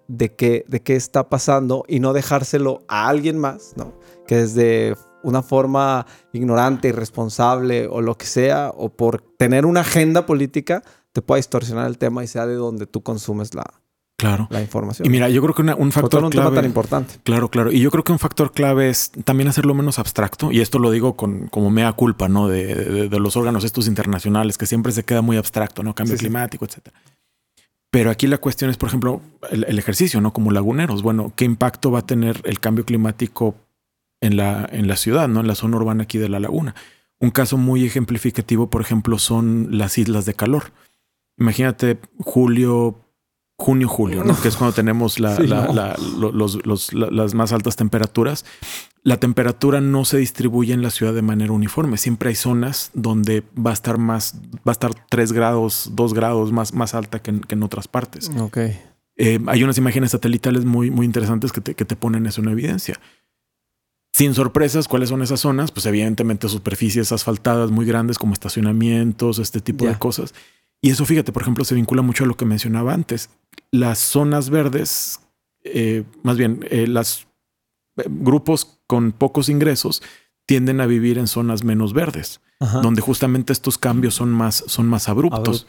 de, qué, de qué está pasando y no dejárselo a alguien más, ¿no? Que desde una forma ignorante, irresponsable o lo que sea, o por tener una agenda política, te pueda distorsionar el tema y sea de donde tú consumes la, Claro. La información. Y mira, yo creo que un factor un clave. Tema tan importante. Claro, claro. Y yo creo que un factor clave es también hacerlo menos abstracto. Y esto lo digo con como mea culpa, ¿no? De, los órganos estos internacionales, que siempre se queda muy abstracto, ¿no? Cambio climático, etcétera. Pero aquí la cuestión es, por ejemplo, el, ejercicio, ¿no? Como laguneros. Bueno, ¿qué impacto va a tener el cambio climático en la, en la ciudad, ¿no? En la zona urbana aquí de la laguna. Un caso muy ejemplificativo, por ejemplo, son las islas de calor imagínate julio, junio, julio, ¿no? que es cuando tenemos la, las más altas temperaturas. La temperatura no se distribuye en la ciudad de manera uniforme. Siempre hay zonas donde va a estar más, va a estar 3 grados, 2 grados más, más alta que en, otras partes. Ok. Eh, hay unas imágenes satelitales muy, muy interesantes que te, que te ponen eso en evidencia. Sin sorpresas, ¿cuáles son esas zonas? Pues evidentemente superficies asfaltadas muy grandes como estacionamientos, este tipo de cosas. Y eso, fíjate, por ejemplo, se vincula mucho a lo que mencionaba antes. Las zonas verdes, eh, más bien, eh, los eh, grupos con pocos ingresos tienden a vivir en zonas menos verdes, donde justamente estos cambios son más, son más abruptos.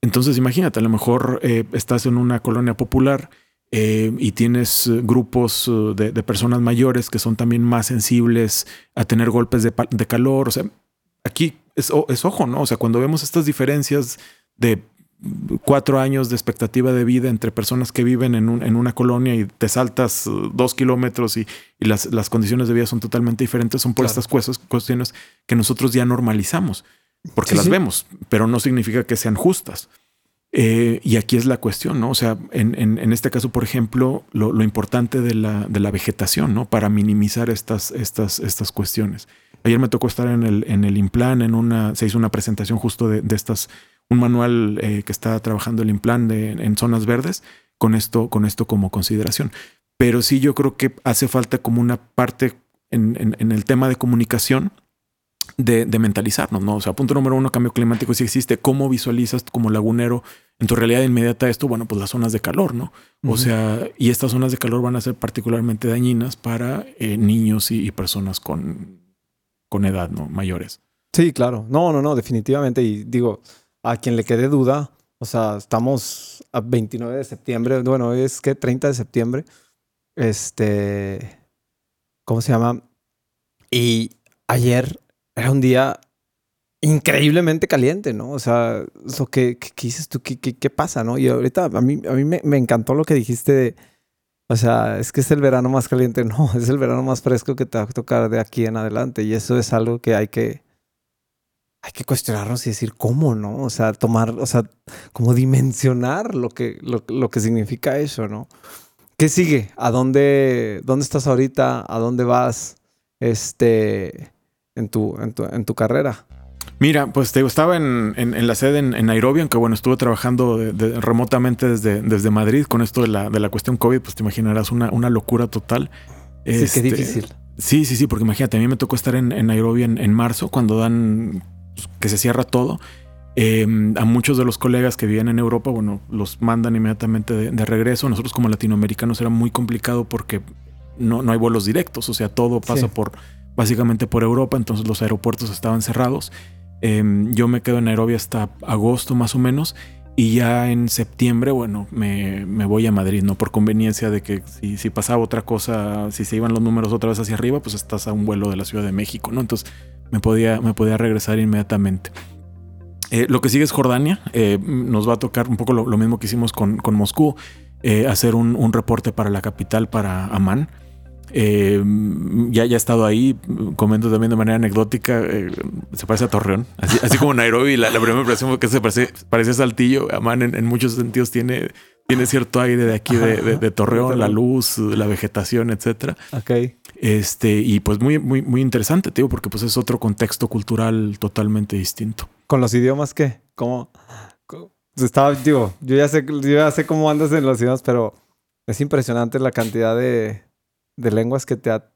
Entonces, imagínate, a lo mejor estás en una colonia popular y tienes grupos de, personas mayores que son también más sensibles a tener golpes de, de calor. O sea, aquí es, ojo, ¿no? O sea, cuando vemos estas diferencias de cuatro años de expectativa de vida entre personas que viven en, una colonia y te saltas uh, dos kilómetros y, las, condiciones de vida son totalmente diferentes, son por estas cuestiones que nosotros ya normalizamos, porque las vemos, pero no significa que sean justas. Eh, y aquí es la cuestión, ¿no? O sea, en, este caso, por ejemplo, lo, importante de la, de la, vegetación, ¿no? Para minimizar estas, estas, estas cuestiones. Ayer me tocó estar en el, en el en una, se hizo una presentación justo de, estas, un manual eh, que está trabajando el Implan de, en zonas verdes, con esto, con esto como consideración. Pero sí yo creo que hace falta como una parte en, en, el tema de comunicación de, de, mentalizarnos, ¿no? O sea, punto número uno, cambio climático si existe. ¿Cómo visualizas como lagunero en tu realidad inmediata esto? Bueno, pues las zonas de calor, ¿no? O sea, y estas zonas de calor van a ser particularmente dañinas para eh, niños y, personas con con edad, ¿no? Mayores. Sí, claro. No, no, no, definitivamente. Y digo, a quien le quede duda, o sea, estamos a 29 de septiembre, bueno, es que 30 de septiembre, este, ¿cómo se llama? Y ayer era un día increíblemente caliente, ¿no? O sea, eso que, dices tú, ¿Qué, ¿Qué, pasa, no? Y ahorita a mí, a mí me, encantó lo que dijiste o sea, es que es el verano más caliente. No, es el verano más fresco que te va a tocar de aquí en adelante. Y eso es algo que hay que, hay que cuestionarnos y decir cómo, ¿no? O sea, tomar, o sea, como dimensionar lo que, lo, que significa eso, ¿no? ¿Qué sigue? ¿A dónde, dónde estás ahorita? ¿A dónde vas? Este, en tu, en tu, en tu carrera. Mira, pues te estaba en, en, la sede en, Nairobi, aunque bueno, estuve trabajando remotamente desde, desde Madrid con esto de la, de la cuestión COVID, pues te imaginarás una, una locura total. Sí, qué este, difícil. Sí, sí, sí, porque imagínate, a mí me tocó estar en, Nairobi en, marzo, cuando dan pues, que se cierra todo. Em, a muchos de los colegas que vivían en Europa, bueno, los mandan inmediatamente de, regreso. Nosotros como latinoamericanos era muy complicado porque no, no hay vuelos directos, o sea, todo pasa por básicamente por Europa, entonces los aeropuertos estaban cerrados. Em, yo me quedo en Nairobi hasta agosto más o menos. Y ya en septiembre, bueno, me, voy a Madrid, ¿no? Por conveniencia de que si, si, pasaba otra cosa, si se iban los números otra vez hacia arriba, pues estás a un vuelo de la Ciudad de México, ¿no? Entonces me podía, me podía regresar inmediatamente. Eh, lo que sigue es Jordania. Eh, nos va a tocar un poco lo, mismo que hicimos con, con Moscú, eh, hacer un, un, reporte para la capital, para Amán. Eh, ya, ya he estado ahí, comento también de manera anecdótica, eh, se parece a Torreón, así, como Nairobi, la, primera impresión fue que se parece, parece a Saltillo, Amán en, muchos sentidos tiene, tiene cierto aire de aquí de, Torreón, la luz, la vegetación, etcétera. Ok. Este, y pues muy, muy, muy interesante, tío, porque pues es otro contexto cultural totalmente distinto. ¿Con los idiomas qué? ¿Cómo? Estaba, digo, yo ya sé, yo ya sé cómo andas en los idiomas, pero es impresionante la cantidad de, de lenguas que te ha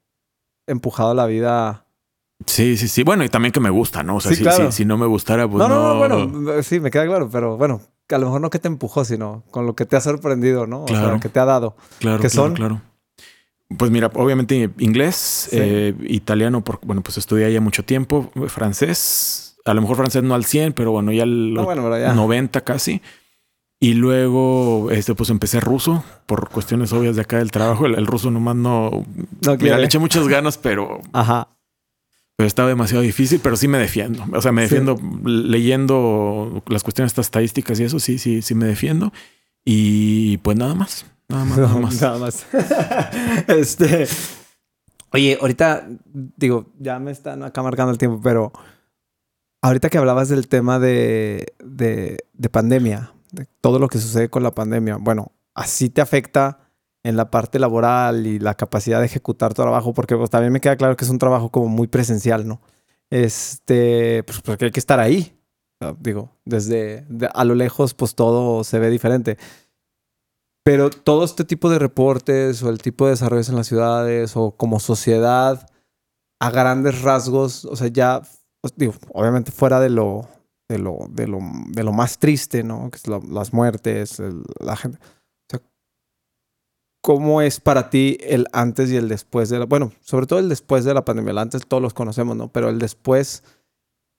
empujado la vida. Sí, sí, sí. Bueno, y también que me gusta, ¿no? O sea, si, no me gustara, pues no, no. No, bueno, sí, me queda claro, pero bueno, a lo mejor no que te empujó, sino con lo que te ha sorprendido, ¿no? Claro. O sea, que te ha dado. Claro, que son? claro. Pues mira, obviamente inglés, eh, italiano, porque, bueno, pues estudié ya mucho tiempo, francés, a lo mejor francés no al 100, pero bueno, ya al 90 casi. Y luego, este, pues empecé ruso por cuestiones obvias de acá del trabajo. El, ruso nomás no. no mira, le eché muchas ganas, pero. Ajá. Pero estaba demasiado difícil, pero sí me defiendo. O sea, me defiendo leyendo las cuestiones estas estadísticas y eso, sí, sí, sí me defiendo. Y pues nada más. Nada más. Nada más. nada más. este. Oye, ahorita digo, ya me están acá marcando el tiempo, pero ahorita que hablabas del tema de, de, de pandemia, de todo lo que sucede con la pandemia, bueno, así te afecta en la parte laboral y la capacidad de ejecutar tu trabajo, porque pues, también me queda claro que es un trabajo como muy presencial, ¿no? Este, pues porque hay que estar ahí. Digo, desde a lo lejos, pues todo se ve diferente. Pero todo este tipo de reportes o el tipo de desarrollos en las ciudades o como sociedad, a grandes rasgos, o sea, ya, pues, digo, obviamente fuera de lo, de lo, de lo, de lo más triste, ¿no? Que es las muertes, la gente ¿Cómo es para ti el antes y el después de la... Bueno, sobre todo el después de la pandemia. El antes todos los conocemos, ¿no? Pero el después,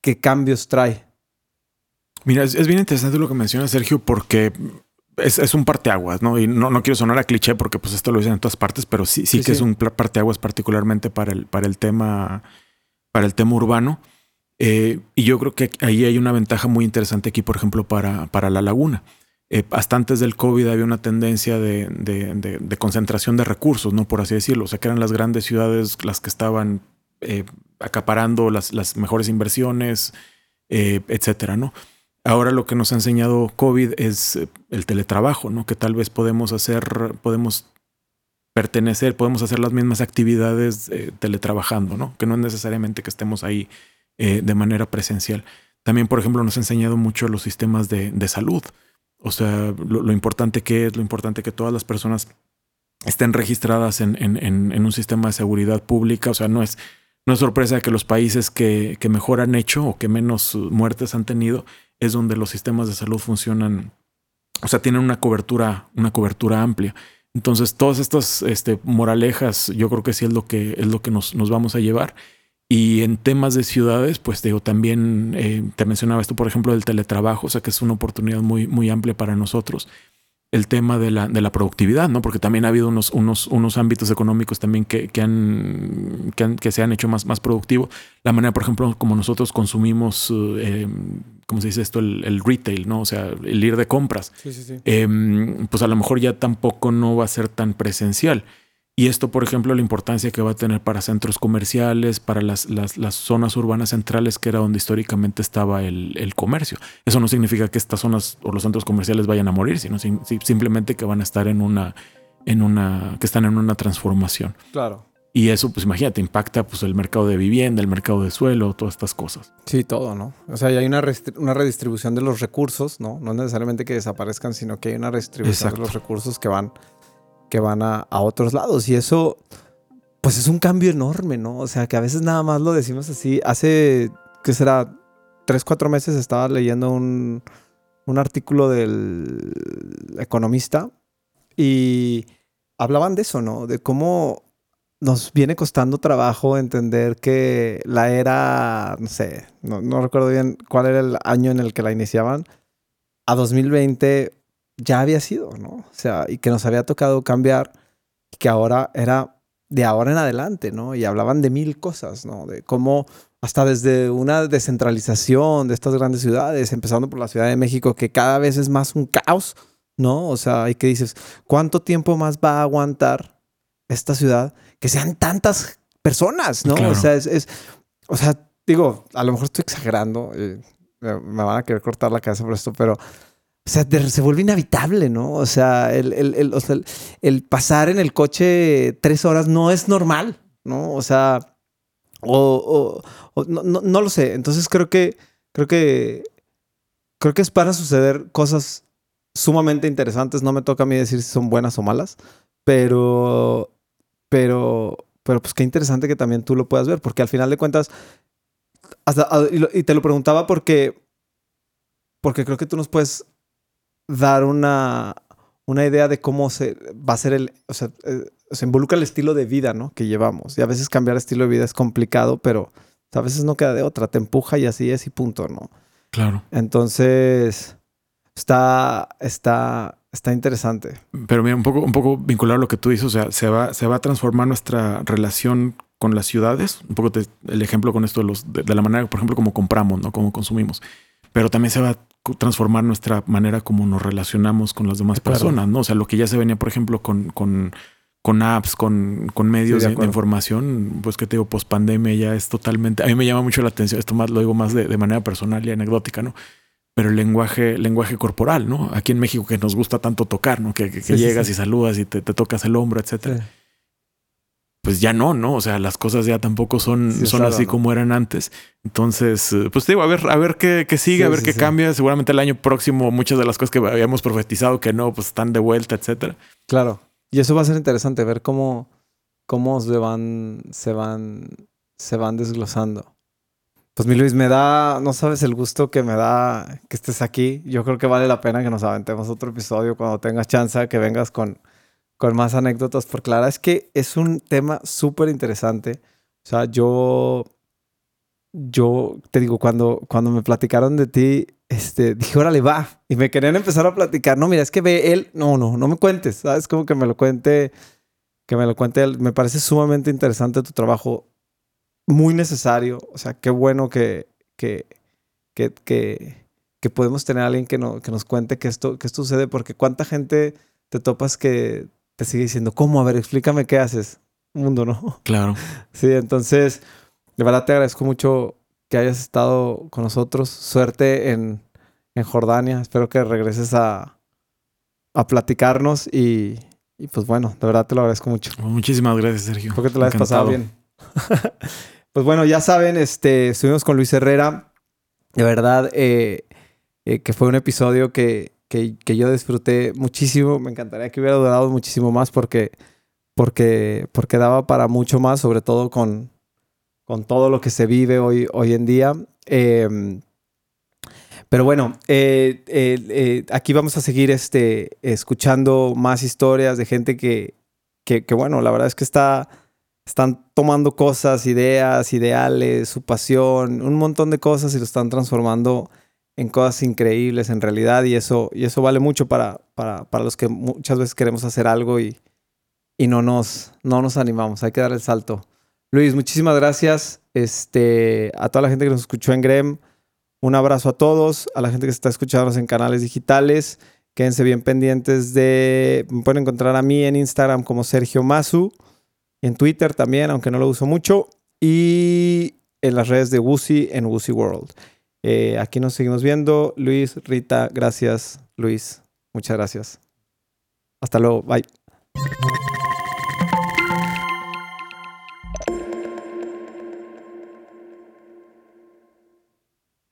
¿qué cambios trae? Mira, es, bien interesante lo que menciona Sergio porque es, un parteaguas, ¿no? Y no, no quiero sonar a cliché porque pues esto lo dicen en todas partes, pero sí, sí, que es un parteaguas particularmente para el, para el tema, para el tema urbano. Eh, y yo creo que ahí hay una ventaja muy interesante aquí, por ejemplo, para, para la laguna. Eh, hasta antes del COVID había una tendencia de, concentración de recursos, ¿no? Por así decirlo. O sea, que eran las grandes ciudades las que estaban eh, acaparando las, mejores inversiones, eh, etcétera, ¿no? Ahora lo que nos ha enseñado COVID es el teletrabajo, ¿no? Que tal vez podemos hacer, podemos pertenecer, podemos hacer las mismas actividades teletrabajando, ¿no? Que no es necesariamente que estemos ahí de manera presencial. También, por ejemplo, nos ha enseñado mucho los sistemas de salud. O sea, lo, importante que es, lo importante que todas las personas estén registradas en, en, un sistema de seguridad pública. O sea, no es, no es sorpresa que los países que, que, mejor han hecho o que menos muertes han tenido es donde los sistemas de salud funcionan. O sea, tienen una cobertura, una cobertura amplia. Entonces, todas estas este, moralejas, yo creo que sí es lo que es lo que nos, nos vamos a llevar. Y en temas de ciudades, pues digo, también eh, te mencionaba esto, por ejemplo, del teletrabajo, o sea que es una oportunidad muy, muy amplia para nosotros. El tema de la, de la productividad, ¿no? Porque también ha habido unos, unos, unos ámbitos económicos también que, que, han, que, se han hecho más, más productivos. La manera, por ejemplo, como nosotros consumimos, eh, ¿cómo se dice esto? El, retail, ¿no? O sea, el ir de compras. Sí, sí, sí. Em, pues a lo mejor ya tampoco no va a ser tan presencial. Y esto, por ejemplo, la importancia que va a tener para centros comerciales, para las, las, zonas urbanas centrales, que era donde históricamente estaba el, comercio. Eso no significa que estas zonas o los centros comerciales vayan a morir, sino simplemente que van a estar en una, en una, que están en una transformación. Claro. Y eso, pues imagínate, impacta pues el mercado de vivienda, el mercado de suelo, todas estas cosas. Sí, todo, ¿no? O sea, hay una, una redistribución de los recursos, ¿no? No necesariamente que desaparezcan, sino que hay una redistribución de los recursos que van que van a, otros lados. Y eso, pues es un cambio enorme, ¿no? O sea, que a veces nada más lo decimos así. Hace, ¿qué será? Tres, cuatro meses estaba leyendo un, un artículo del economista y hablaban de eso, ¿no? De cómo nos viene costando trabajo entender que la era, no sé, no, no, recuerdo bien cuál era el año en el que la iniciaban, a 2020 ya había sido, ¿no? O sea, y que nos había tocado cambiar, y que ahora era de ahora en adelante, ¿no? Y hablaban de mil cosas, ¿no? De cómo hasta desde una descentralización de estas grandes ciudades, empezando por la Ciudad de México, que cada vez es más un caos, ¿no? O sea, y que dices, ¿cuánto tiempo más va a aguantar esta ciudad que sean tantas personas, ¿no? O sea, es, o sea, digo, a lo mejor estoy exagerando, eh, me van a querer cortar la cabeza por esto, pero o sea, se vuelve inhabitable, ¿no? O sea, el, el, el, pasar en el coche tres horas no es normal, ¿no? O sea, o, no, no, lo sé. Entonces creo que, creo que, creo que es para suceder cosas sumamente interesantes. No me toca a mí decir si son buenas o malas, pero, pero, pero pues qué interesante que también tú lo puedas ver, porque al final de cuentas, hasta, y te lo preguntaba porque, porque creo que tú nos puedes dar una, una idea de cómo se va a ser el, o sea, eh, se involucra el estilo de vida, ¿no? Que llevamos. Y a veces cambiar estilo de vida es complicado, pero a veces no queda de otra. Te empuja y así es y punto, ¿no? Claro. Entonces, está, está, está interesante. Pero mira, un poco, un poco vinculado a lo que tú dices, o sea, se va, se va a transformar nuestra relación con las ciudades. Un poco el ejemplo con esto de, los, de, de la manera, por ejemplo, como compramos, ¿no? Como consumimos. Pero también se va a transformar nuestra manera como nos relacionamos con las demás personas, ¿no? O sea, lo que ya se venía, por ejemplo, con, con, con apps, con, con medios de, información, pues que te digo, post pandemia ya es totalmente, a mí me llama mucho la atención, esto más lo digo más de, manera personal y anecdótica, ¿no? Pero el lenguaje, lenguaje corporal, ¿no? Aquí en México que nos gusta tanto tocar, ¿no? Que, llegas y saludas y te, tocas el hombro, etcétera. Pues ya no, ¿no? O sea, las cosas ya tampoco son, son así como eran antes. Entonces, eh, pues digo, a ver, a ver qué, qué sigue, a ver qué cambia. Seguramente el año próximo muchas de las cosas que habíamos profetizado que no, pues están de vuelta, etcétera. Claro. Y eso va a ser interesante, ver cómo, cómo se van, se van, se van desglosando. Pues mi Luis, me da, no sabes el gusto que me da que estés aquí. Yo creo que vale la pena que nos aventemos otro episodio cuando tengas chance, que vengas con, con más anécdotas, porque la verdad es que es un tema súper interesante. O sea, yo, yo te digo, cuando, cuando me platicaron de ti, este, dije, órale, va. Y me querían empezar a platicar. No, mira, es que ve él. No, no, no me cuentes. ¿Sabes? Como que me lo cuente. Que me lo cuente él. Me parece sumamente interesante tu trabajo. Muy necesario. O sea, qué bueno que, que, que, que, podemos tener a alguien que, no, que nos cuente que esto, que esto sucede. Porque cuánta gente te topas que te sigue diciendo, ¿cómo? A ver, explícame qué haces. Mundo, ¿no? Claro. Sí, entonces, de verdad te agradezco mucho que hayas estado con nosotros. Suerte en, Jordania. Espero que regreses a, a platicarnos y, pues bueno, de verdad te lo agradezco mucho. Muchísimas gracias, Sergio. Que te lo hayas pasado bien. pues bueno, ya saben, este, estuvimos con Luis Herrera. De verdad eh, eh, que fue un episodio que, que, yo disfruté muchísimo. Me encantaría que hubiera durado muchísimo más porque, porque, porque daba para mucho más, sobre todo con, con todo lo que se vive hoy, hoy en día. Em, pero bueno, eh, eh, aquí vamos a seguir este, escuchando más historias de gente que, que, bueno, la verdad es que está, están tomando cosas, ideas, ideales, su pasión, un montón de cosas y lo están transformando en cosas increíbles en realidad y eso, y eso vale mucho para, para, para los que muchas veces queremos hacer algo y, y no, nos, no nos animamos, hay que dar el salto. Luis, muchísimas gracias. Este, a toda la gente que nos escuchó en Grem, un abrazo a todos, a la gente que está escuchándonos en canales digitales. Quédense bien pendientes de. Me pueden encontrar a mí en Instagram como Sergio Masu, en Twitter también, aunque no lo uso mucho, y en las redes de Wusi en Wusi World. Eh, aquí nos seguimos viendo. Luis, Rita, gracias. Luis, muchas gracias. Hasta luego. Bye.